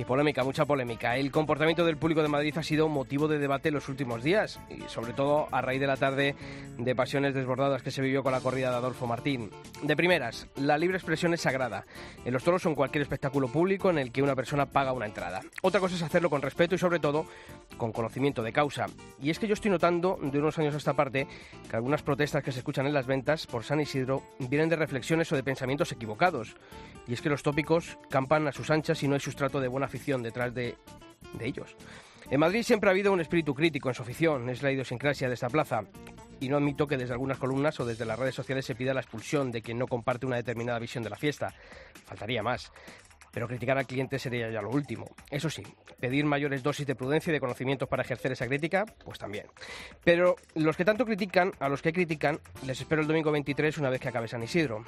y polémica, mucha polémica. El comportamiento del público de Madrid ha sido motivo de debate en los últimos días y sobre todo a raíz de la tarde de pasiones desbordadas que se vivió con la corrida de Adolfo Martín. De primeras, la libre expresión es sagrada. En los toros son cualquier espectáculo público en el que una persona paga una entrada. Otra cosa es hacerlo con respeto y sobre todo con conocimiento de causa. Y es que yo estoy notando de unos años a esta parte que algunas protestas que se escuchan en las ventas por San Isidro vienen de reflexiones o de pensamientos equivocados. Y es que los tópicos campan a sus anchas y no hay sustrato de buena afición detrás de, de ellos. En Madrid siempre ha habido un espíritu crítico en su afición, es la idiosincrasia de esta plaza. Y no admito que desde algunas columnas o desde las redes sociales se pida la expulsión de quien no comparte una determinada visión de la fiesta. Faltaría más. Pero criticar al cliente sería ya lo último. Eso sí, pedir mayores dosis de prudencia y de conocimientos para ejercer esa crítica, pues también. Pero los que tanto critican, a los que critican, les espero el domingo 23 una vez que acabe San Isidro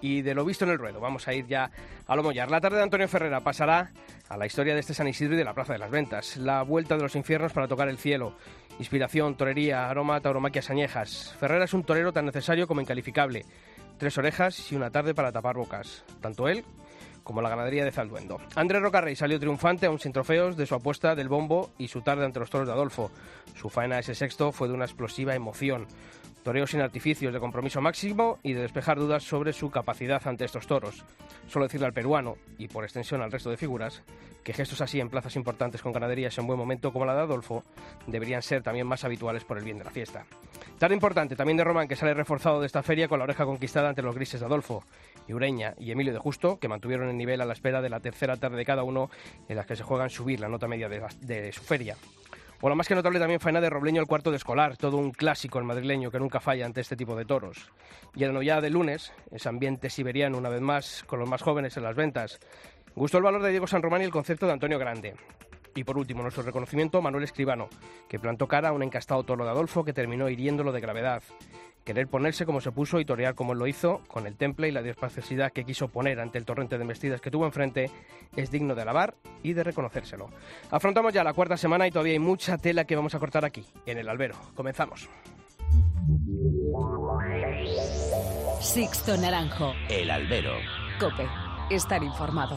y de lo visto en el ruedo. Vamos a ir ya a lo mollar. La tarde de Antonio Ferrera pasará a la historia de este San Isidro y de la Plaza de las Ventas. La vuelta de los infiernos para tocar el cielo. Inspiración, torería, aroma, tauromaquias añejas. Ferrera es un torero tan necesario como incalificable. Tres orejas y una tarde para tapar bocas. Tanto él como la ganadería de Zalduendo. Andrés Rocarrey salió triunfante, aún sin trofeos, de su apuesta del bombo y su tarde ante los toros de Adolfo. Su faena ese sexto fue de una explosiva emoción. Toreo sin artificios, de compromiso máximo y de despejar dudas sobre su capacidad ante estos toros. Solo decirle al peruano, y por extensión al resto de figuras, que gestos así en plazas importantes con ganaderías en buen momento como la de Adolfo deberían ser también más habituales por el bien de la fiesta. Tan importante también de Román que sale reforzado de esta feria con la oreja conquistada ante los grises de Adolfo, y Ureña y Emilio de Justo, que mantuvieron el nivel a la espera de la tercera tarde de cada uno en las que se juegan subir la nota media de, de su feria. O lo más que notable también faena de Robleño el cuarto de escolar, todo un clásico el madrileño que nunca falla ante este tipo de toros. Y el ya de lunes, ese ambiente siberiano una vez más, con los más jóvenes en las ventas. Gustó el valor de Diego San Román y el concepto de Antonio Grande. Y por último, nuestro reconocimiento a Manuel Escribano, que plantó cara a un encastado toro de Adolfo que terminó hiriéndolo de gravedad. Querer ponerse como se puso y torear como él lo hizo, con el temple y la despaciosidad que quiso poner ante el torrente de embestidas que tuvo enfrente, es digno de alabar y de reconocérselo. Afrontamos ya la cuarta semana y todavía hay mucha tela que vamos a cortar aquí, en el albero. Comenzamos. Sixto Naranjo. El albero. Cope. Estar informado.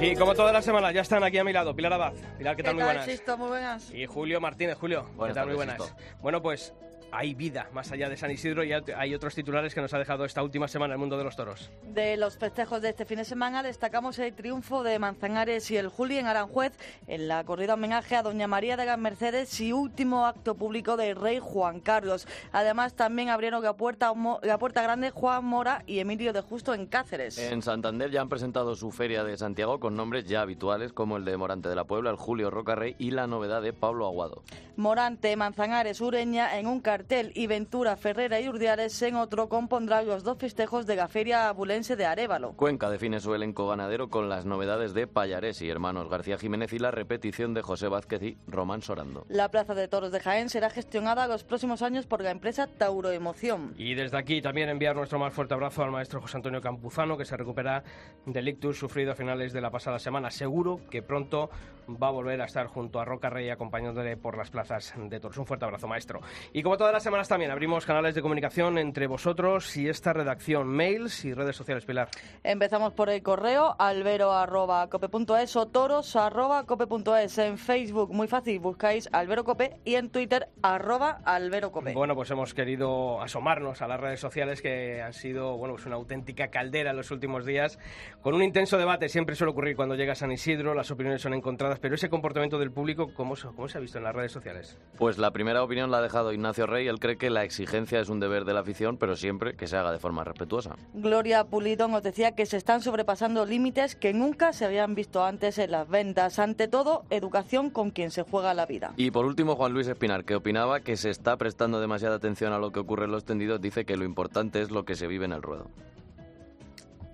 Y como todas las semanas, ya están aquí a mi lado. Pilar Abad. Pilar, ¿qué tal? ¿Qué Muy tal, buenas. Sisto? Muy buenas. Y Julio Martínez. Julio, ¿qué Buenas tal? Muy buenas. Bueno, pues hay vida más allá de San Isidro y hay otros titulares que nos ha dejado esta última semana el mundo de los toros. De los festejos de este fin de semana destacamos el triunfo de Manzanares y el Juli en Aranjuez en la corrida homenaje a Doña María de las Mercedes y último acto público del rey Juan Carlos. Además también abrieron la puerta, la puerta grande Juan Mora y Emilio de Justo en Cáceres. En Santander ya han presentado su feria de Santiago con nombres ya habituales como el de Morante de la Puebla, el Julio Rocarrey y la novedad de Pablo Aguado. Morante, Manzanares, Ureña en un cartel y Ventura, Ferrera y Urdiares en otro compondrán los dos festejos de la feria abulense de Arévalo. Cuenca define su elenco ganadero con las novedades de Payares y hermanos García Jiménez y la repetición de José Vázquez y Román Sorando. La Plaza de Toros de Jaén será gestionada los próximos años por la empresa Tauro Emoción. Y desde aquí también enviar nuestro más fuerte abrazo al maestro José Antonio Campuzano, que se recupera del ictus sufrido a finales de la pasada semana. Seguro que pronto va a volver a estar junto a Roca Rey acompañándole por las plazas de toros. Un fuerte abrazo, maestro. Y como todas las semanas también abrimos canales de comunicación entre vosotros y esta redacción, mails y redes sociales, Pilar. Empezamos por el correo albero.cope.es o toros.cope.es. En Facebook, muy fácil, buscáis alberocope y en Twitter, arroba alberocope. Bueno, pues hemos querido asomarnos a las redes sociales que han sido, bueno, pues una auténtica caldera en los últimos días, con un intenso debate. Siempre suele ocurrir cuando llega San Isidro, las opiniones son encontradas, pero ese comportamiento del público, ¿cómo, se- cómo se ha visto en las redes sociales? Pues la primera opinión la ha dejado Ignacio Rey Rey, él cree que la exigencia es un deber de la afición, pero siempre que se haga de forma respetuosa. Gloria Pulido nos decía que se están sobrepasando límites que nunca se habían visto antes en las ventas. Ante todo, educación con quien se juega la vida. Y por último, Juan Luis Espinar, que opinaba que se está prestando demasiada atención a lo que ocurre en los tendidos, dice que lo importante es lo que se vive en el ruedo.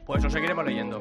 Pues lo seguiremos leyendo.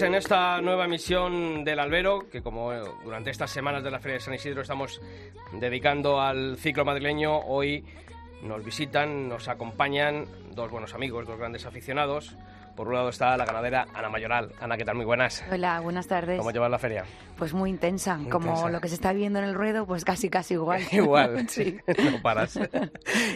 Pues en esta nueva emisión del Albero, que como eh, durante estas semanas de la Feria de San Isidro estamos dedicando al ciclo madrileño, hoy nos visitan, nos acompañan dos buenos amigos, dos grandes aficionados. Por un lado está la ganadera Ana Mayoral. Ana, ¿qué tal? Muy buenas. Hola, buenas tardes. ¿Cómo llevas la feria? Pues muy intensa, Muy como intensa. lo que se está viendo en el ruedo, pues casi casi igual. Igual, sí. no paras.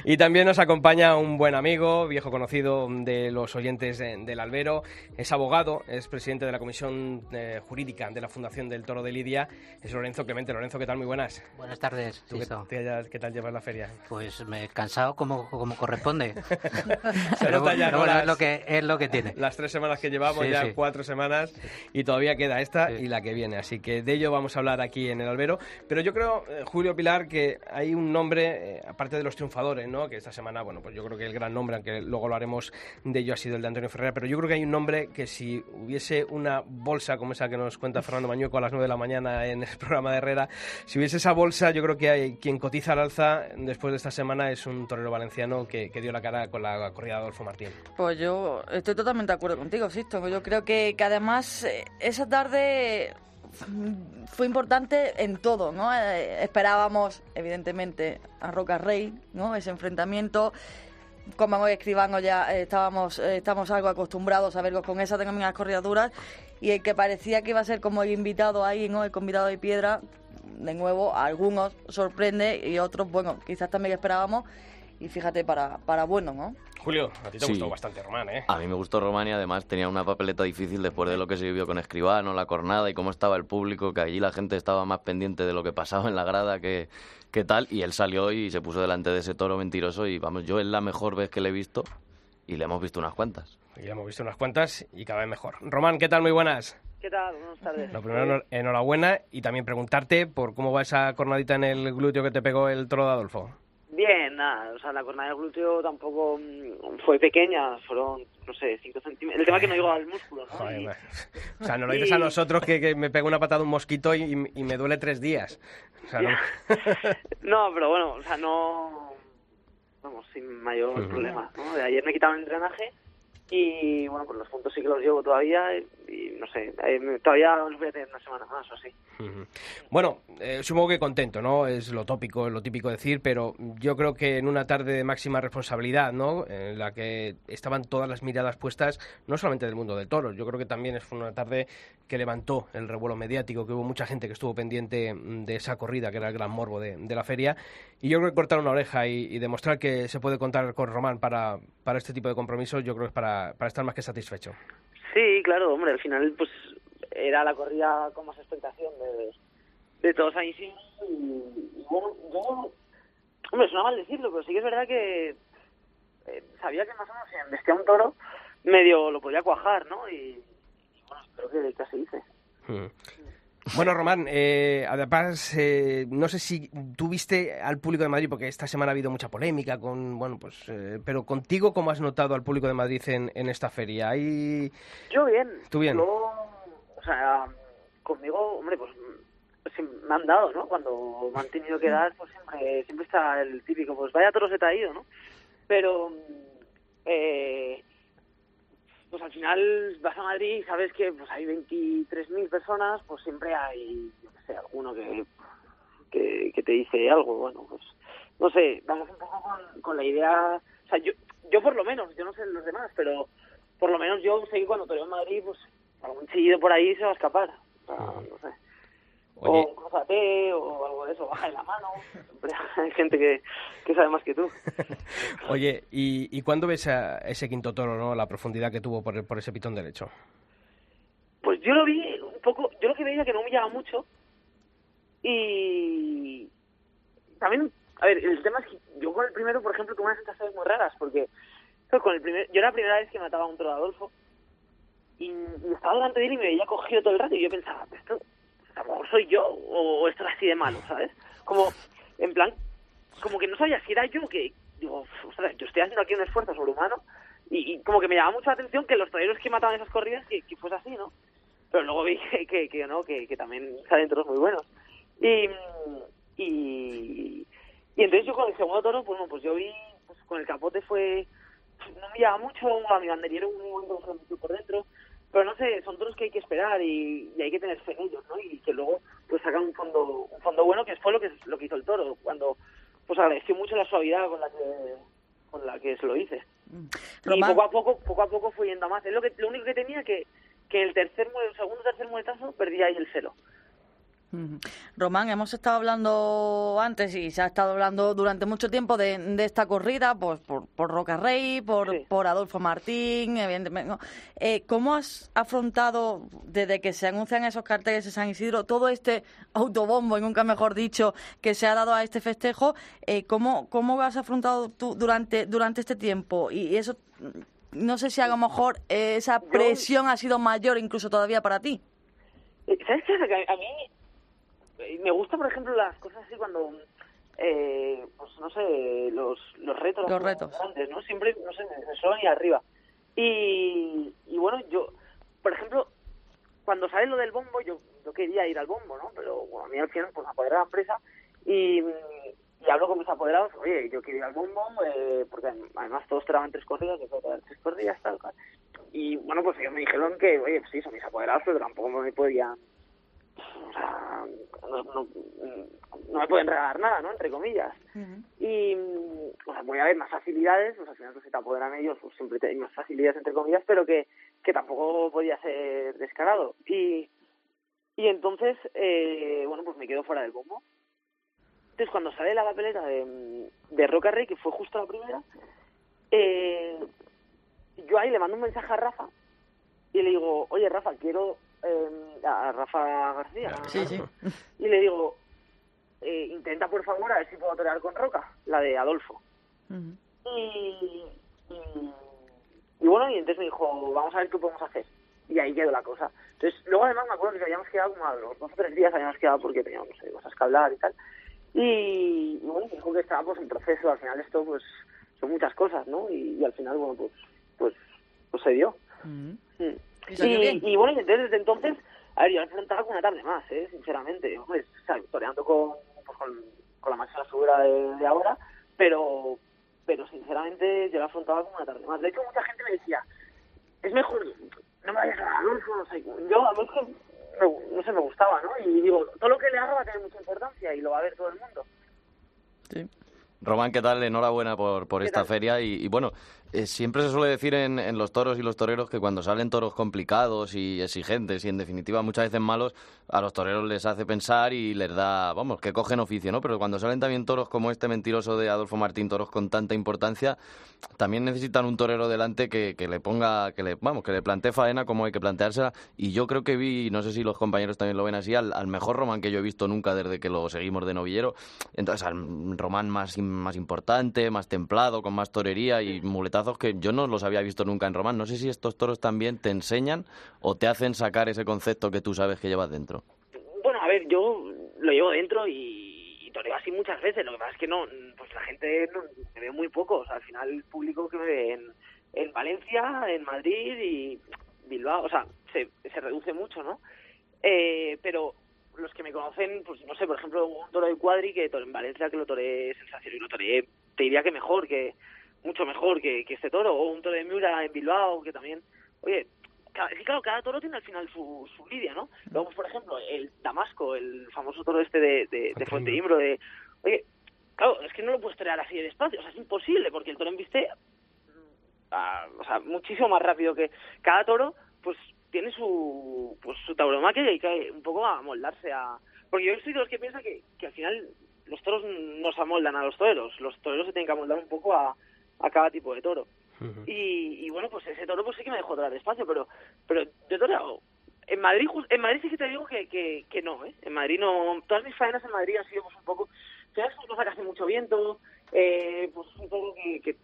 Y también nos acompaña un buen amigo, viejo conocido de los oyentes de- del Albero. Es abogado, es presidente de la Comisión eh, Jurídica de la Fundación del Toro de Lidia. Es Lorenzo Clemente. Lorenzo, ¿qué tal? Muy buenas. Buenas tardes, ¿Tú qué, qué- qué tal llevas la feria? Pues me he cansado como, como corresponde. Se Pero, nota ya, pero ¿no? bueno, Las- es lo que es lo que tiene. Las tres semanas que llevamos, Sí, ya sí. cuatro semanas, y todavía queda esta Sí. y la que viene. Así que de ello vamos a hablar aquí en el albero. Pero yo creo, eh, Julio Pilar, que hay un nombre, eh, aparte de los triunfadores, ¿no? Que esta semana, bueno, pues yo creo que el gran nombre, aunque luego lo haremos de ello, ha sido el de Antonio Ferreira. Pero yo creo que hay un nombre que si hubiese una bolsa como esa que nos cuenta Fernando Mañueco a las 9 de la mañana en el programa de Herrera, si hubiese esa bolsa, yo creo que hay quien cotiza al alza después de esta semana es un torero valenciano que, que dio la cara con la corrida de Adolfo Martín. Pues yo estoy totalmente de acuerdo contigo, Sisto. Yo creo que, que además eh, esa tarde fue importante en todo, ¿no? Eh, esperábamos, evidentemente, a Roca Rey, ¿no? Ese enfrentamiento. Como hoy escribano ya eh, estábamos, estamos algo acostumbrados a verlos con esas determinadas corridas duras y el que parecía que iba a ser como el invitado ahí, ¿no? El convidado de piedra, de nuevo, a algunos sorprende y otros, bueno, quizás también esperábamos y fíjate para, para bueno, ¿no? Julio, a ti te Sí. gustó bastante Román, ¿eh? A mí me gustó Román y además tenía una papeleta difícil después de lo que se vivió con Escribano, la cornada y cómo estaba el público, que allí la gente estaba más pendiente de lo que pasaba en la grada que, que tal. Y él salió y se puso delante de ese toro mentiroso y vamos, yo es la mejor vez que le he visto y le hemos visto unas cuantas. Ya hemos visto unas cuantas y cada vez mejor. Román, ¿qué tal? Muy buenas. ¿Qué tal? Buenas tardes. Lo primero, enhor- enhorabuena y también preguntarte por cómo va esa cornadita en el glúteo que te pegó el toro de Adolfo. Bien, nada, o sea, la cornada del glúteo tampoco mm, fue pequeña, fueron, no sé, 5 centímetros. El tema es que no llegó al músculo, ¿no? Joder, Y- ma- o sea, no lo dices a nosotros que, que me pegó una patada un mosquito y, y me duele tres días. O sea, no- No, pero bueno, o sea, no... Vamos, sin mayor Ujú. problema, ¿no? De ayer me quitaron el drenaje y, bueno, pues los puntos sí que los llevo todavía y, no sé, eh, todavía los voy a tener una semana más o así. Bueno, eh, supongo que contento, ¿no? Es lo tópico, es lo típico decir, pero yo creo que en una tarde de máxima responsabilidad, ¿no? En la que estaban todas las miradas puestas, no solamente del mundo del toro, yo creo que también fue una tarde que levantó el revuelo mediático, que hubo mucha gente que estuvo pendiente mm, de esa corrida, que era el gran morbo de, la feria, y yo creo que cortar una oreja y, y demostrar que se puede contar con Román para, para este tipo de compromisos, yo creo que es para, para estar más que satisfecho. Sí, claro, hombre, al final pues era la corrida con más expectación de, de todos ahí sí. Y, y bueno, yo, hombre, suena mal decirlo, pero sí que es verdad que eh, sabía que más o menos si embestía un toro, medio lo podía cuajar, ¿no? Y, y bueno, espero que, que así hice. Mm. Bueno, Román, eh, además, eh, no sé si tú viste al público de Madrid, porque esta semana ha habido mucha polémica, con, bueno, pues, eh, pero contigo, ¿cómo has notado al público de Madrid en, en esta feria? ¿Hay... Yo bien. ¿Tú bien? Yo, o sea, conmigo, hombre, pues me han dado, ¿no? Cuando me han tenido que dar, pues siempre, siempre está el típico, pues vaya toro se te ha ido, ¿no? Pero, eh, pues al final vas a Madrid y sabes que pues hay 23.000 personas, pues siempre hay, yo qué sé, alguno que, que, que te dice algo, bueno, pues no sé, vamos un poco con, con la idea, o sea, yo, yo por lo menos, yo no sé los demás, pero por lo menos yo sé que cuando toreo en Madrid, pues algún chillido por ahí se va a escapar, o sea, no sé. Oye. O cruzate o algo de eso, baja de la mano. Hay gente que, que sabe más que tú. Oye, ¿y, y cuándo ves a ese quinto toro, no? La profundidad que tuvo por, el- por ese pitón derecho. Pues yo lo vi un poco, yo lo que veía que no humillaba mucho y también, a ver, el tema es que yo con el primero, por ejemplo, tuve unas sensaciones muy raras porque con el primer, yo era la primera vez que mataba a un toro de Adolfo y, y estaba delante de él y me veía cogido todo el rato y yo pensaba, esto a lo mejor soy yo o, esto es así de malo, ¿sabes? Como, en plan, como que no sabía si era yo que, digo, ostras, yo estoy haciendo aquí un esfuerzo sobrehumano y, y como que me llamaba mucho la atención que los toreros que mataban esas corridas que, que fuese así, ¿no? Pero luego vi que, que, que no, que, que también salen toros muy buenos. Y, y, y entonces yo con el segundo toro, pues, bueno, pues yo vi, pues con el capote fue, no llama mucho, a mi banderillero un momento por dentro, pero no sé, son toros que hay que esperar y, y hay que tener fe en ellos, ¿no? Y que luego pues sacan un fondo, un fondo bueno, que fue lo que lo que hizo el toro, cuando pues agradeció mucho la suavidad con la que con la que se lo hice. Y Román. poco a poco, poco a poco fue yendo a más. Es lo que lo único que tenía que que el tercer el segundo tercer muertazo perdía ahí el celo. Román, hemos estado hablando antes y se ha estado hablando durante mucho tiempo de, de esta corrida, pues por, por Roca Rey, por, Sí. por Adolfo Martín, evidentemente. ¿no? Eh, ¿Cómo has afrontado, desde que se anuncian esos carteles de San Isidro, todo este autobombo, y nunca mejor dicho, que se ha dado a este festejo? Eh, ¿cómo, ¿Cómo has afrontado tú durante, durante este tiempo? Y eso, mm, no sé si a lo mejor eh, esa Yo- presión ha sido mayor incluso todavía para ti. Eh, ¿Sabes qué? Que a, mí me gusta, por ejemplo, las cosas así cuando, eh, pues no sé, los, los retos. Los retos. Grandes, ¿no? Siempre, no sé, suelen ir arriba. Y, y bueno, yo, por ejemplo, cuando sale lo del bombo, yo, yo quería ir al bombo, ¿no? Pero bueno, a mí al final pues de la empresa y, y hablo con mis apoderados, oye, yo quiero ir al bombo, eh, porque además todos traban tres corridas, yo puedo tres corridas, tal, cual. Y bueno, pues ellos me dijeron que, oye, pues sí, son mis apoderados, pero tampoco me podían, no, no, no me pueden regalar nada, ¿no? Entre comillas. Y, o sea, voy a ver más facilidades, pues al final si te apoderan ellos, pues siempre hay más facilidades, entre comillas, pero que, que tampoco podía ser descarado. Y, y entonces, eh, bueno, pues me quedo fuera del bombo. Entonces, cuando sale la papeleta de, de Roca Rey, que fue justo la primera, eh, yo ahí le mando un mensaje a Rafa y le digo, oye, Rafa, quiero... eh, a Rafa García. Sí, sí. Y le digo, eh, intenta por favor a ver si puedo torear con Roca, la de Adolfo. Y, y, y bueno, y entonces me dijo, vamos a ver qué podemos hacer. Y ahí quedó la cosa. Entonces, luego además me acuerdo que habíamos quedado como a los dos o tres días, habíamos quedado porque teníamos no sé, cosas que hablar y tal. Y, y bueno, dijo que estaba pues en proceso, al final esto pues son muchas cosas, ¿no? Y, y al final, bueno, pues, pues, pues se dio. Mm. Y salió Y, bien. y bueno, y entonces desde entonces, a ver, yo me enfrentaba con una tarde más, ¿eh? sinceramente. Hombre, o sea, toreando con, pues, con, con la máxima figura de, de ahora, pero pero sinceramente yo la afrontaba como una tarde más. De hecho, mucha gente me decía, es mejor, no me vayas a Adolfo, no sé. Yo, a mí es que, me- no sé, me gustaba, ¿no? Y digo, todo lo que le haga va a tener mucha importancia y lo va a ver todo el mundo. Sí. Román, ¿qué tal? Enhorabuena por, por ¿Qué esta tal? feria. Y, y bueno, eh, siempre se suele decir en, en los toros y los toreros que cuando salen toros complicados y exigentes y en definitiva muchas veces malos, a los toreros les hace pensar y les da, vamos, que cogen oficio, ¿no? Pero cuando salen también toros como este mentiroso de Adolfo Martín, toros con tanta importancia, también necesitan un torero delante que, que le ponga, que le, vamos, que le plantee faena como hay que planteársela. Y yo creo que vi, no sé si los compañeros también lo ven así, al, al mejor Román que yo he visto nunca desde que lo seguimos de novillero. Entonces, al Román más, más importante, más templado, con más torería y muletazos que yo no los había visto nunca en Román. No sé si estos toros también te enseñan o te hacen sacar ese concepto que tú sabes que llevas dentro. Bueno, a ver, yo lo llevo dentro y, y toreo así muchas veces. Lo que pasa es que no, pues la gente no, me ve muy poco. O sea, al final el público que me ve en, en Valencia, en Madrid y Bilbao, o sea, se, se reduce mucho, ¿no? Eh, pero los que me conocen, pues no sé, por ejemplo, un toro de cuadri que en Valencia, que lo toré sensacional y lo toré, te diría que mejor, que mucho mejor que, que este toro, o un toro de Miura en Bilbao, que también oye, es que claro, cada toro tiene al final su, su lidia, ¿no? Luego, pues, por ejemplo, el Damasco, el famoso toro este de, de, de Fuente Imbro, de, oye, claro, es que no lo puedes torear así de despacio, o sea, es imposible, porque el toro embiste a- o sea, muchísimo más rápido que cada toro, pues tiene su pues su tauromaquia y hay que un poco amoldarse a porque yo soy de los que piensa que, que al final los toros no se amoldan a los toreros, los toreros se tienen que amoldar un poco a, a cada tipo de toro. Y, y bueno, pues ese toro pues sí que me dejó torear despacio, pero pero yo he toreado en Madrid en Madrid sí que te digo que, que, que no, ¿eh? En Madrid no, todas mis faenas en Madrid han sido pues un poco, ¿sabes? Una cosa que hace mucho viento, eh, pues un toro que, que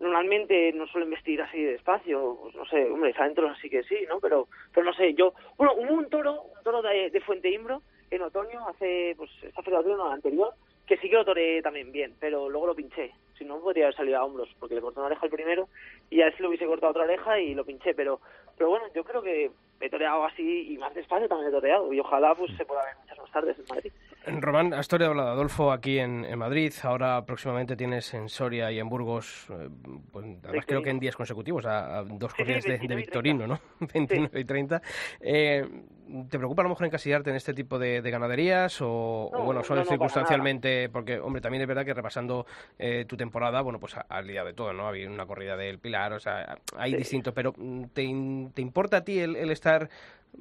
normalmente no suelen vestir así de despacio, pues no sé, hombre, adentro sí que sí, ¿no? Pero, pero no sé, yo, bueno, hubo un toro, un toro de, de Fuente Imbro en otoño, hace, pues, esta feria de la anterior, que sí que lo toré también bien, pero luego lo pinché, si no podría haber salido a hombros, porque le corté una oreja al primero y a ver si le hubiese cortado otra oreja y lo pinché, pero, pero bueno, yo creo que he toreado así y más despacio también he toreado y ojalá pues se pueda ver muchas más tardes en Madrid. Román, has la de Adolfo aquí en, en Madrid, ahora próximamente tienes en Soria y en Burgos, eh, pues, además creo que en días consecutivos, a, a dos Sí, sí, corridas de, de 29 y Victorino, ¿no? 29 y 30. Eh, ¿Te preocupa a lo mejor encasillarte en este tipo de, de ganaderías o, o, No, bueno, solo no, no, para circunstancialmente? Porque, hombre, también es verdad que repasando eh, tu temporada, bueno, pues has liado de todo, ¿no? Había una corrida del Pilar, o sea, hay distintos, pero mm, ¿te, te importa a ti el, el estar,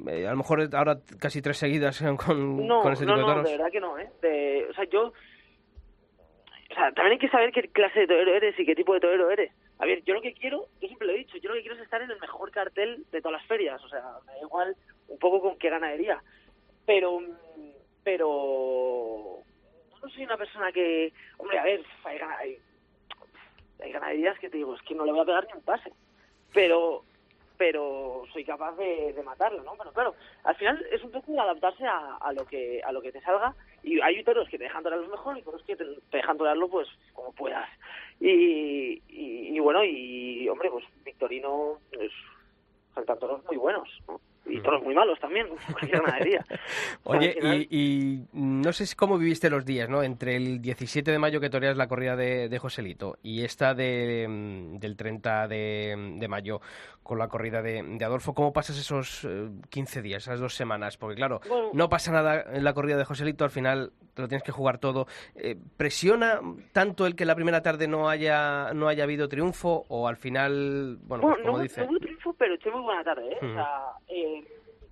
eh, a lo mejor ahora casi tres seguidas con, No, con este no, tipo de no, toros? de verdad que no, ¿eh? De- o sea, yo... O sea, también hay que saber qué clase de torero eres y qué tipo de torero eres. A ver, yo lo que quiero, yo siempre lo he dicho, yo lo que quiero es estar en el mejor cartel de todas las ferias. O sea, me da igual un poco con qué ganadería. Pero, pero... yo No soy una persona que... Hombre, a ver, hay, hay, hay ganaderías que te digo, es que no le voy a pegar ni un pase. Pero pero soy capaz de, de matarlo, ¿no? Pero claro, al final es un poco adaptarse a, lo que a lo que te salga y hay toros que te dejan torarlos mejor y toros que te, dejan torarlo pues como puedas y, y, y bueno y hombre pues Victorino pues faltan toros muy buenos ¿no? Y toros muy malos también cualquier ganadería Oye, Al final- y, y no sé cómo viviste los días, ¿no? Entre el 17 de mayo que toreas la corrida de, de Joselito y esta de, mm, del 30 de, de mayo con la corrida de, de Adolfo, ¿cómo pasas esos eh, 15 días, esas dos semanas? Porque claro, Bueno. no pasa nada en la corrida de Joselito, al final te lo tienes que jugar todo. Eh, ¿Presiona tanto el que la primera tarde no haya, no haya habido triunfo o al final, bueno, pues como no, dice... no eché muy buena tarde, ¿eh? O sea, eh,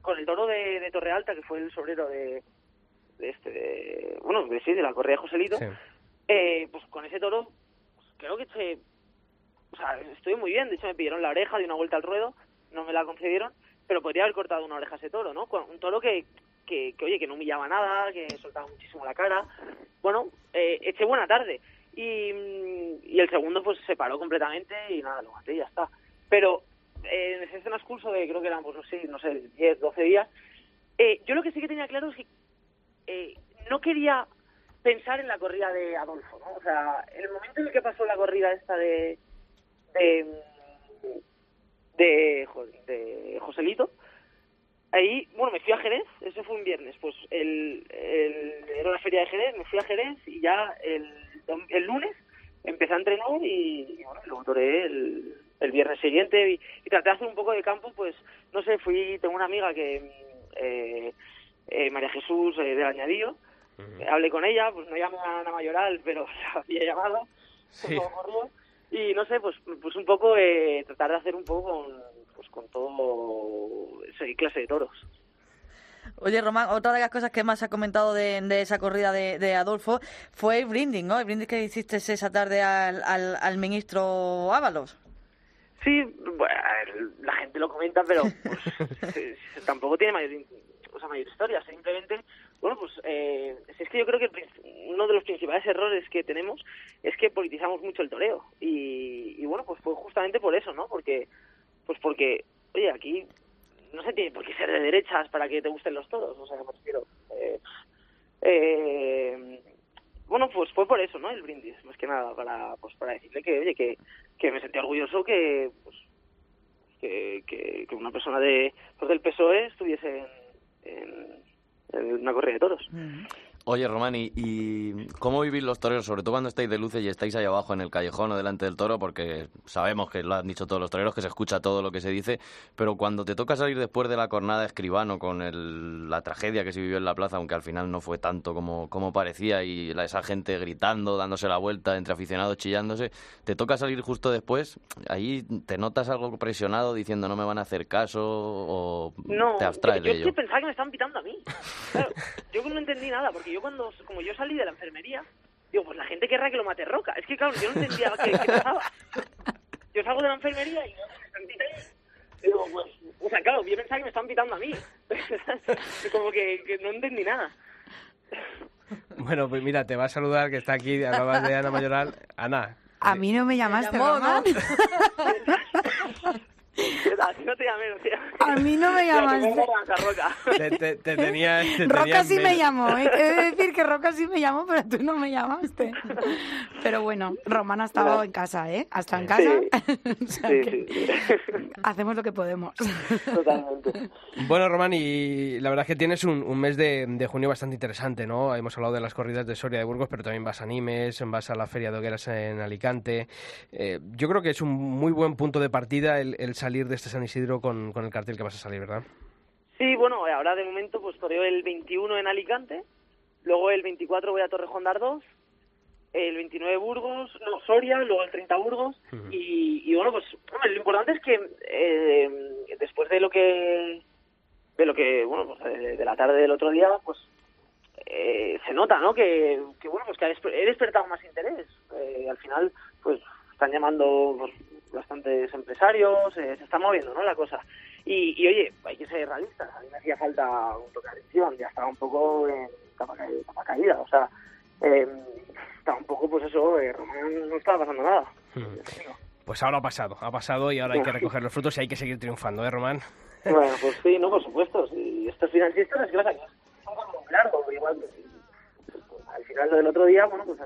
con el toro de, de Torre Alta, que fue el sobrero de, de este, de, bueno, de, sí, de la correa de Joselito, Sí. eh, pues con ese toro, pues, creo que eché, o sea, estuve muy bien, de hecho me pidieron la oreja, di una vuelta al ruedo, no me la concedieron, pero podría haber cortado una oreja a ese toro, ¿no? Con un toro que, que, que, oye, que no humillaba nada, que soltaba muchísimo la cara, bueno, eh, eché buena tarde. Y, y el segundo pues se paró completamente y nada, lo maté y ya está. Pero en ese transcurso de creo que eran, pues no sé, no sé, 10, 12 días, eh, yo lo que sí que tenía claro es que eh, no quería pensar en la corrida de Adolfo, ¿no? O sea, el momento en el que pasó la corrida esta de de de, Jo- de Joselito, ahí, bueno, me fui a Jerez, ese fue un viernes, pues el, el- era la feria de Jerez, me fui a Jerez y ya el, el lunes empecé a entrenar y, y, bueno, lo toreé el, el viernes siguiente y, y traté de hacer un poco de campo, pues, no sé, fui, tengo una amiga que, mm, eh, eh, María Jesús eh, del Añadío, eh, hablé con ella, pues no llamé a Ana Mayoral, pero la había llamado, Sí. corrió, y no sé, pues, pues un poco eh, tratar de hacer un poco con, pues con todo esa clase de toros. Oye, Román, otra de las cosas que más ha comentado de, de esa corrida de, de Adolfo fue el brindis, ¿no? El brindis que hiciste esa tarde al, al, al ministro Ábalos. Sí, bueno, la gente lo comenta, pero pues, tampoco tiene mayor, o sea, mayor historia. Simplemente, bueno, pues eh, es que yo creo que uno de los principales errores que tenemos es que politizamos mucho el toreo. Y, y bueno, pues fue justamente por eso, ¿no? Porque, pues porque, oye, aquí no se tiene por qué ser de derechas para que te gusten los toros, o sea, me refiero. Eh, eh, bueno, pues fue por eso, ¿no? El brindis, más que nada, para pues para decirle que, oye, que, que me sentía orgulloso que, pues, que, que, una persona de pues, del PSOE estuviese en, una corrida de toros. Oye, Román, ¿y, y cómo vivís los toreros, sobre todo cuando estáis de luces y estáis ahí abajo en el callejón o delante del toro? Porque sabemos que lo han dicho todos los toreros, que se escucha todo lo que se dice, pero cuando te toca salir después de la cornada escribano con el- la tragedia que se vivió en la plaza, aunque al final no fue tanto como, como parecía, y la- esa gente gritando, dándose la vuelta, entre aficionados chillándose, te toca salir justo después, ahí te notas algo presionado diciendo no me van a hacer caso o No, te abstraes yo de es ello. que pensaba que me estaban pitando a mí. Claro, yo no entendí nada, porque yo cuando, como yo salí de la enfermería, digo, pues la gente querrá que lo mate Roca. Es que, claro, yo no entendía qué, qué pasaba. Yo salgo de la enfermería y me digo, pues, o sea, claro, yo pensaba que me estaban pitando a mí. como que, que no entendí nada. Bueno, pues mira, te va a saludar que está aquí, hablabas de Ana Mayoral. Ana, A mí no me llamaste, llamó, Román. A ti no te llamé, no te llamé. A mí no me llamaste. te, te- te tenía... te Roca sí me llamó, ¿eh? He de decir que Roca sí me llamó, pero tú no me llamaste. Pero bueno, Román ha estado en casa, ¿eh? Ha estado en casa. O sea Sí, que sí, Hacemos lo que podemos. totalmente. Bueno, Román, y la verdad es que tienes un, un mes de, de junio bastante interesante, ¿no? Hemos hablado de las corridas de Soria de Burgos, pero también vas a Nimes, vas a la Feria de Hogueras en Alicante. Eh, yo creo que es un muy buen punto de partida el, el salir de este San Isidro con, con el cartel que vas a salir, ¿verdad? Sí, bueno, ahora de momento pues toreo el 21 en Alicante, luego el 24 voy a Torrejón de Ardoz, el 29 Burgos, no, Soria, luego el 30 Burgos y, y bueno, pues hombre, lo importante es que eh, después de lo que de lo que bueno, pues de, de la tarde del otro día, pues eh, se nota, ¿no? Que, que bueno, pues que he despertado más interés. Eh, al final, pues están llamando pues, bastantes empresarios, eh, se está moviendo, ¿no? La cosa. Y, y, oye, hay que ser realistas. A mí me hacía falta un toque de atención, ya estaba un poco en capa, ca- capa caída, o sea, eh, estaba un poco, pues eso, eh, Román no estaba pasando nada. Ujú. Pues ahora ha pasado, ha pasado y ahora hay que recoger los frutos y hay que seguir triunfando, ¿eh, Román? Bueno, pues sí, no, por supuesto. Sí, estos financiistas que pasa poco muy largo, igual. Pues, al final lo del otro día, bueno, pues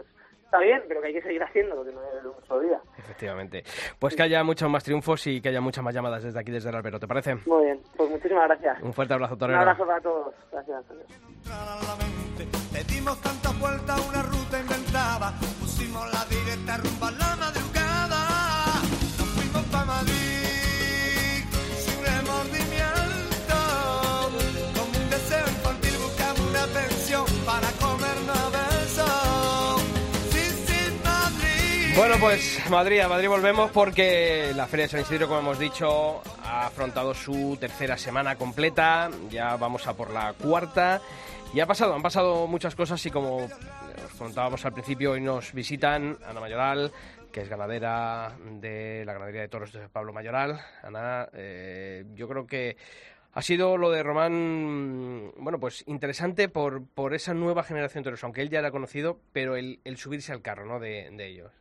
está bien, pero que hay que seguir haciendo lo que no es un solo día. Efectivamente. Pues que haya muchos más triunfos y que haya muchas más llamadas desde aquí, desde el albero, ¿te parece? Muy bien, pues muchísimas gracias. Un fuerte abrazo, Un Torero. abrazo para todos. Gracias. adiós. a la mente. Le dimos tanta vuelta a una ruta inventada. Pusimos la directa rumbo a la madrugada. Nos fuimos para Madrid sin remordimiento. Como un deseo infantil buscamos una pensión para comernos Bueno, pues Madrid, a Madrid volvemos porque la Feria de San Isidro, como hemos dicho, ha afrontado su tercera semana completa. Ya vamos a por la cuarta. Y ha pasado, han pasado muchas cosas y como os contábamos al principio, hoy nos visitan Ana Mayoral, que es ganadera de la ganadería de toros de Pablo Mayoral. Ana, eh, yo creo que ha sido lo de Román, bueno, pues interesante por, por esa nueva generación de toros, aunque él ya era conocido, pero el, el subirse al carro, ¿no?, de, de ellos.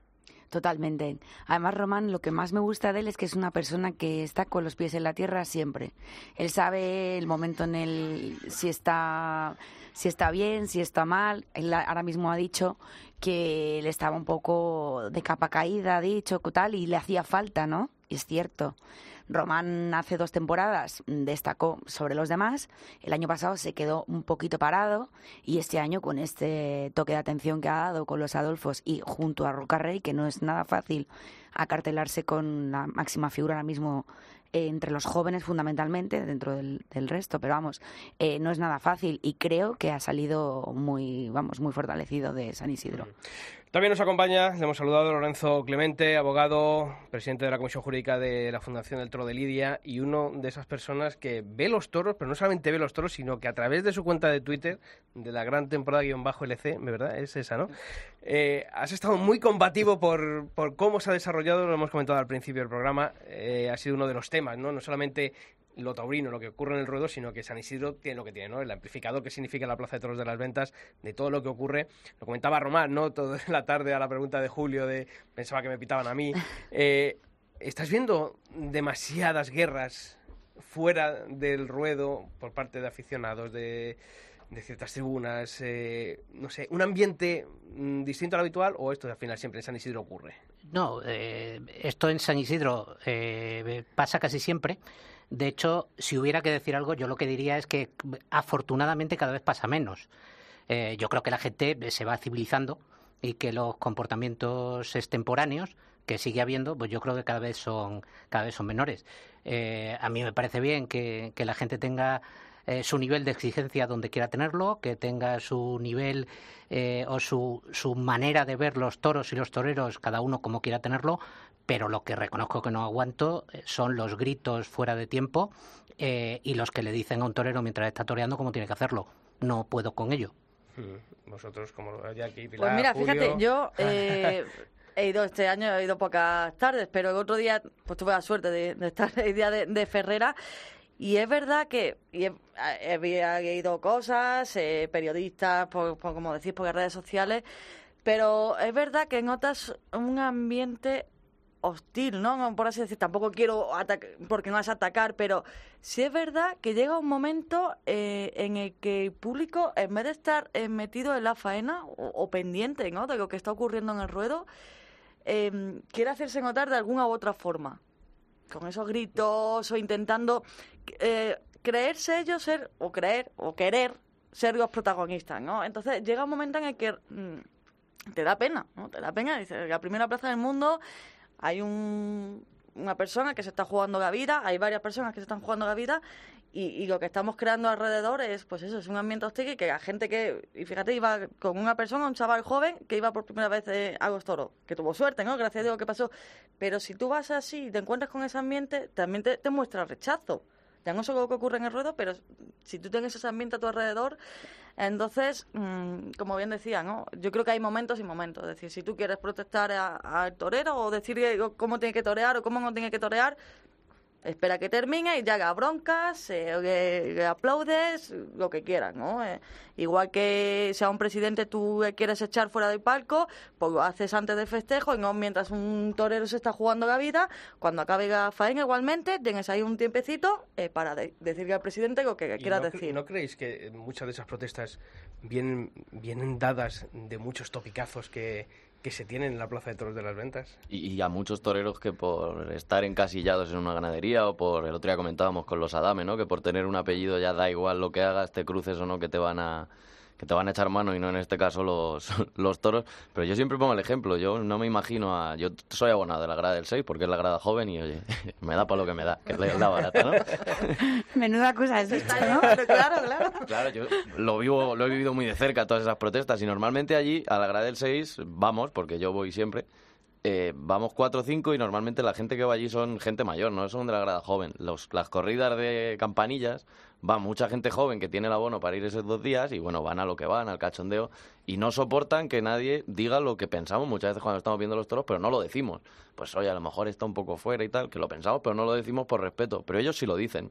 Totalmente. Además, Román, lo que más me gusta de él es que es una persona que está con los pies en la tierra siempre. Él sabe el momento en el si está si está bien, si está mal. Él ahora mismo ha dicho que él estaba un poco de capa caída, ha dicho tal, y le hacía falta, ¿no? Y es cierto. Román hace dos temporadas destacó sobre los demás. El año pasado se quedó un poquito parado y este año con este toque de atención que ha dado con los Adolfos y junto a Rocarrey, que no es nada fácil acartelarse con la máxima figura ahora mismo eh, entre los jóvenes fundamentalmente, dentro del, del resto, pero vamos, eh, no es nada fácil y creo que ha salido muy, vamos, muy fortalecido de San Isidro. También nos acompaña, le hemos saludado Lorenzo Clemente, abogado, presidente de la Comisión Jurídica de la Fundación del Toro de Lidia y uno de esas personas que ve los toros, pero no solamente ve los toros, sino que a través de su cuenta de Twitter, de la gran temporada guion bajo LC, ¿verdad? Es esa, ¿no? Eh, has estado muy combativo por, por cómo se ha desarrollado, lo hemos comentado al principio del programa, eh, ha sido uno de los temas, ¿no? No solamente lo taurino, lo que ocurre en el ruedo, sino que San Isidro tiene lo que tiene, ¿no? El amplificador que significa la Plaza de Toros de las Ventas, de todo lo que ocurre. Lo comentaba Román, ¿no? Toda la tarde a la pregunta de Julio de pensaba que me pitaban a mí. Eh, ¿Estás viendo demasiadas guerras fuera del ruedo por parte de aficionados, de, de ciertas tribunas? eh, no sé, ¿un ambiente mm, distinto al habitual o esto al final siempre en San Isidro ocurre? No, eh, esto en San Isidro eh, pasa casi siempre. De hecho, si hubiera que decir algo, yo lo que diría es que afortunadamente cada vez pasa menos. Eh, yo creo que la gente se va civilizando y que los comportamientos extemporáneos que sigue habiendo, pues yo creo que cada vez son, cada vez son menores. Eh, a mí me parece bien que, que la gente tenga eh, su nivel de exigencia donde quiera tenerlo, que tenga su nivel eh, o su, su manera de ver los toros y los toreros, cada uno como quiera tenerlo, pero lo que reconozco que no aguanto eh, son los gritos fuera de tiempo eh, y los que le dicen a un torero mientras está toreando cómo tiene que hacerlo. No puedo con ello. Mm, Vosotros, como Jackie, Pilar, Pues mira, Julio... fíjate, yo eh, he ido este año, he ido pocas tardes, pero el otro día pues tuve la suerte de, de estar el día de, de Ferrera y es verdad que y he- había leído cosas, eh, periodistas, por, por, como decís, por las redes sociales, pero es verdad que notas un ambiente hostil, ¿no? Por así decir, tampoco quiero atacar, porque no a atacar, pero sí es verdad que llega un momento eh, en el que el público, en vez de estar eh, metido en la faena o, pendiente, ¿no? De lo que está ocurriendo en el ruedo, eh, quiere hacerse notar de alguna u otra forma. Con esos gritos o intentando eh, creerse ellos ser, o creer, o querer ser los protagonistas, ¿no? Entonces llega un momento en el que mm, te da pena, ¿no? Te da pena. Dices, la primera plaza del mundo hay un, una persona que se está jugando la vida, hay varias personas que se están jugando la vida y, lo que estamos creando alrededor es, pues eso, es un ambiente hostil y que la gente que, y fíjate, iba con una persona, un chaval joven que iba por primera vez eh, a los toros, que tuvo suerte, ¿no? Gracias a Dios que pasó. Pero si tú vas así y te encuentras con ese ambiente, también te, te muestra rechazo. Ya no solo lo que ocurre en el ruedo, pero si tú tienes ese ambiente a tu alrededor, entonces, mm, como bien decía, ¿no? Yo creo que hay momentos y momentos. Es decir, si tú quieres protestar al torero o decirle cómo tiene que torear o cómo no tiene que torear, espera que termine y ya haga broncas, eh, le, aplaudes, lo que quieras, ¿no? Eh, igual que sea un presidente tú le quieres echar fuera del palco, pues lo haces antes del festejo y no mientras un torero se está jugando la vida, cuando acabe la faena igualmente, tienes ahí un tiempecito eh, para de- decirle al presidente lo que ¿Y quieras no, decir. ¿No creéis que muchas de esas protestas vienen, vienen dadas de muchos topicazos que, que se tienen en la Plaza de Toros de las Ventas? Y, y a muchos toreros que por estar encasillados en una ganadería o por, el otro día comentábamos con los Adame, ¿no? Que por tener un apellido ya da igual lo que hagas, te cruces o no, que te van a que te van a echar mano y no en este caso los, los toros. Pero yo siempre pongo el ejemplo, yo no me imagino a... Yo soy abonado de la grada del 6 porque es la grada joven y, oye, me da para lo que me da, que es la barata, ¿no? Menuda cosa es esto, ¿no? Claro, claro, claro. Claro, yo lo vivo, lo he vivido muy de cerca todas esas protestas y normalmente allí a la grada del 6 vamos, porque yo voy siempre, eh, vamos cuatro o cinco y normalmente la gente que va allí son gente mayor, no son de la grada joven. Los, las corridas de campanillas va mucha gente joven que tiene el abono para ir esos dos días y bueno, van a lo que van, al cachondeo y no soportan que nadie diga lo que pensamos muchas veces cuando estamos viendo los toros, pero no lo decimos. Pues oye, a lo mejor está un poco fuera y tal, que lo pensamos, pero no lo decimos por respeto, pero ellos sí lo dicen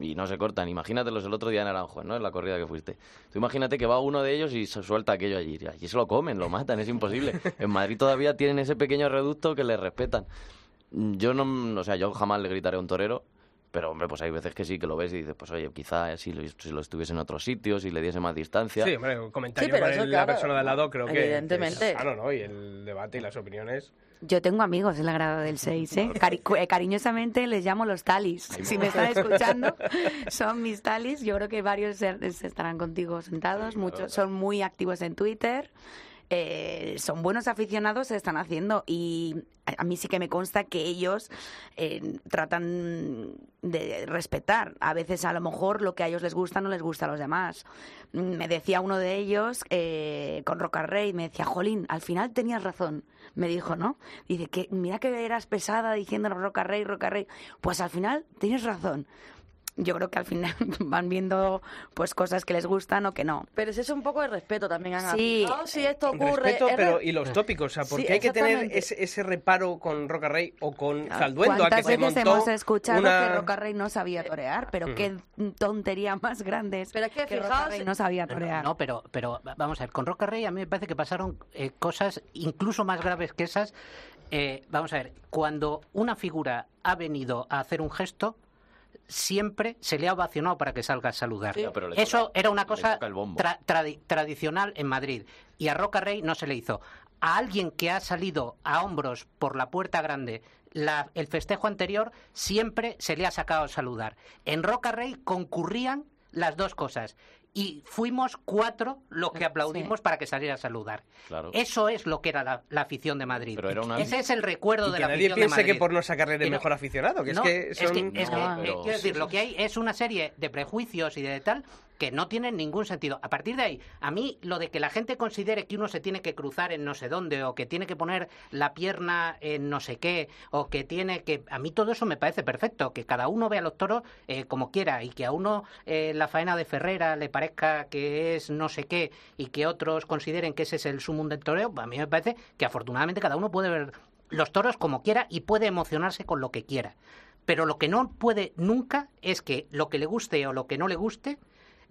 y no se cortan. Imagínatelos el otro día en Aranjuez, ¿no? En la corrida que fuiste. Tú imagínate que va uno de ellos y se suelta aquello allí. Y allí se lo comen, lo matan, es imposible. En Madrid todavía tienen ese pequeño reducto que les respetan. Yo no, o sea, yo jamás le gritaré a un torero, pero hombre, pues hay veces que sí, que lo ves y dices, pues oye, quizá si lo, si lo estuviese en otro sitio, si le diese más distancia. Sí, hombre, un comentario Sí, pero con eso, el- claro, la persona de al lado creo que que evidentemente. es sano, ¿no? Y el debate y las opiniones... Yo tengo amigos en la grada del 6, ¿eh? Cari- cu- eh, cariñosamente les llamo los talis. Si me están escuchando, son mis talis. Yo creo que varios se- se estarán contigo sentados. Muchos son muy activos en Twitter. Eh, son buenos aficionados, se están haciendo. Y a mí sí que me consta que ellos eh, tratan de respetar. A veces, a lo mejor, lo que a ellos les gusta no les gusta a los demás. Mm, Me decía uno de ellos eh, con Roca Rey, me decía, Jolín, al final tenías razón. Me dijo, ¿no? Dice que mira que eras pesada diciendo Roca Rey, Roca Rey. Pues al final tienes razón. Yo creo que al final van viendo pues cosas que les gustan o que no. Pero es eso un poco de respeto también, Ana. Sí. Fijaos si esto ocurre... Respeto, es pero re- y los tópicos, o sea, ¿por Sí, qué hay que tener ese, ese reparo con Roca Rey o con Ah, Zalduendo? a que ¿Cuántas se veces montó hemos escuchado una- que Roca Rey no sabía torear? Pero qué tontería más grande es Pero es que que Roca fijaos- Rey no sabía No, torear. No, pero, pero va- vamos a ver, con Roca Rey a mí me parece que pasaron eh, cosas incluso más graves que esas. Eh, vamos a ver, cuando una figura ha venido a hacer un gesto, siempre se le ha ovacionado para que salga a saludar. Pero Eso era una cosa tra- tradicional en Madrid. Y a Roca Rey no se le hizo. A alguien que ha salido a hombros por la puerta grande la- el festejo anterior, siempre se le ha sacado a saludar. En Roca Rey concurrían las dos cosas. Y fuimos cuatro los que aplaudimos para que saliera a saludar. Claro. Eso es lo que era la, la afición de Madrid. Pero era una- Ese es el recuerdo Y de que la nadie afición de piense que Madrid. por no sacarle el mejor aficionado, que no, es que son... que, es que, No, eh, pero- quiero decir, lo que hay es una serie de prejuicios y de tal que no tienen ningún sentido. A partir de ahí, a mí lo de que la gente considere que uno se tiene que cruzar en no sé dónde o que tiene que poner la pierna en no sé qué o que tiene que... A mí todo eso me parece perfecto, que cada uno vea los toros eh, como quiera y que a uno eh, la faena de Ferrera le parezca que es no sé qué y que otros consideren que ese es el sumum del toreo, a mí me parece que afortunadamente cada uno puede ver los toros como quiera y puede emocionarse con lo que quiera. Pero lo que no puede nunca es que lo que le guste o lo que no le guste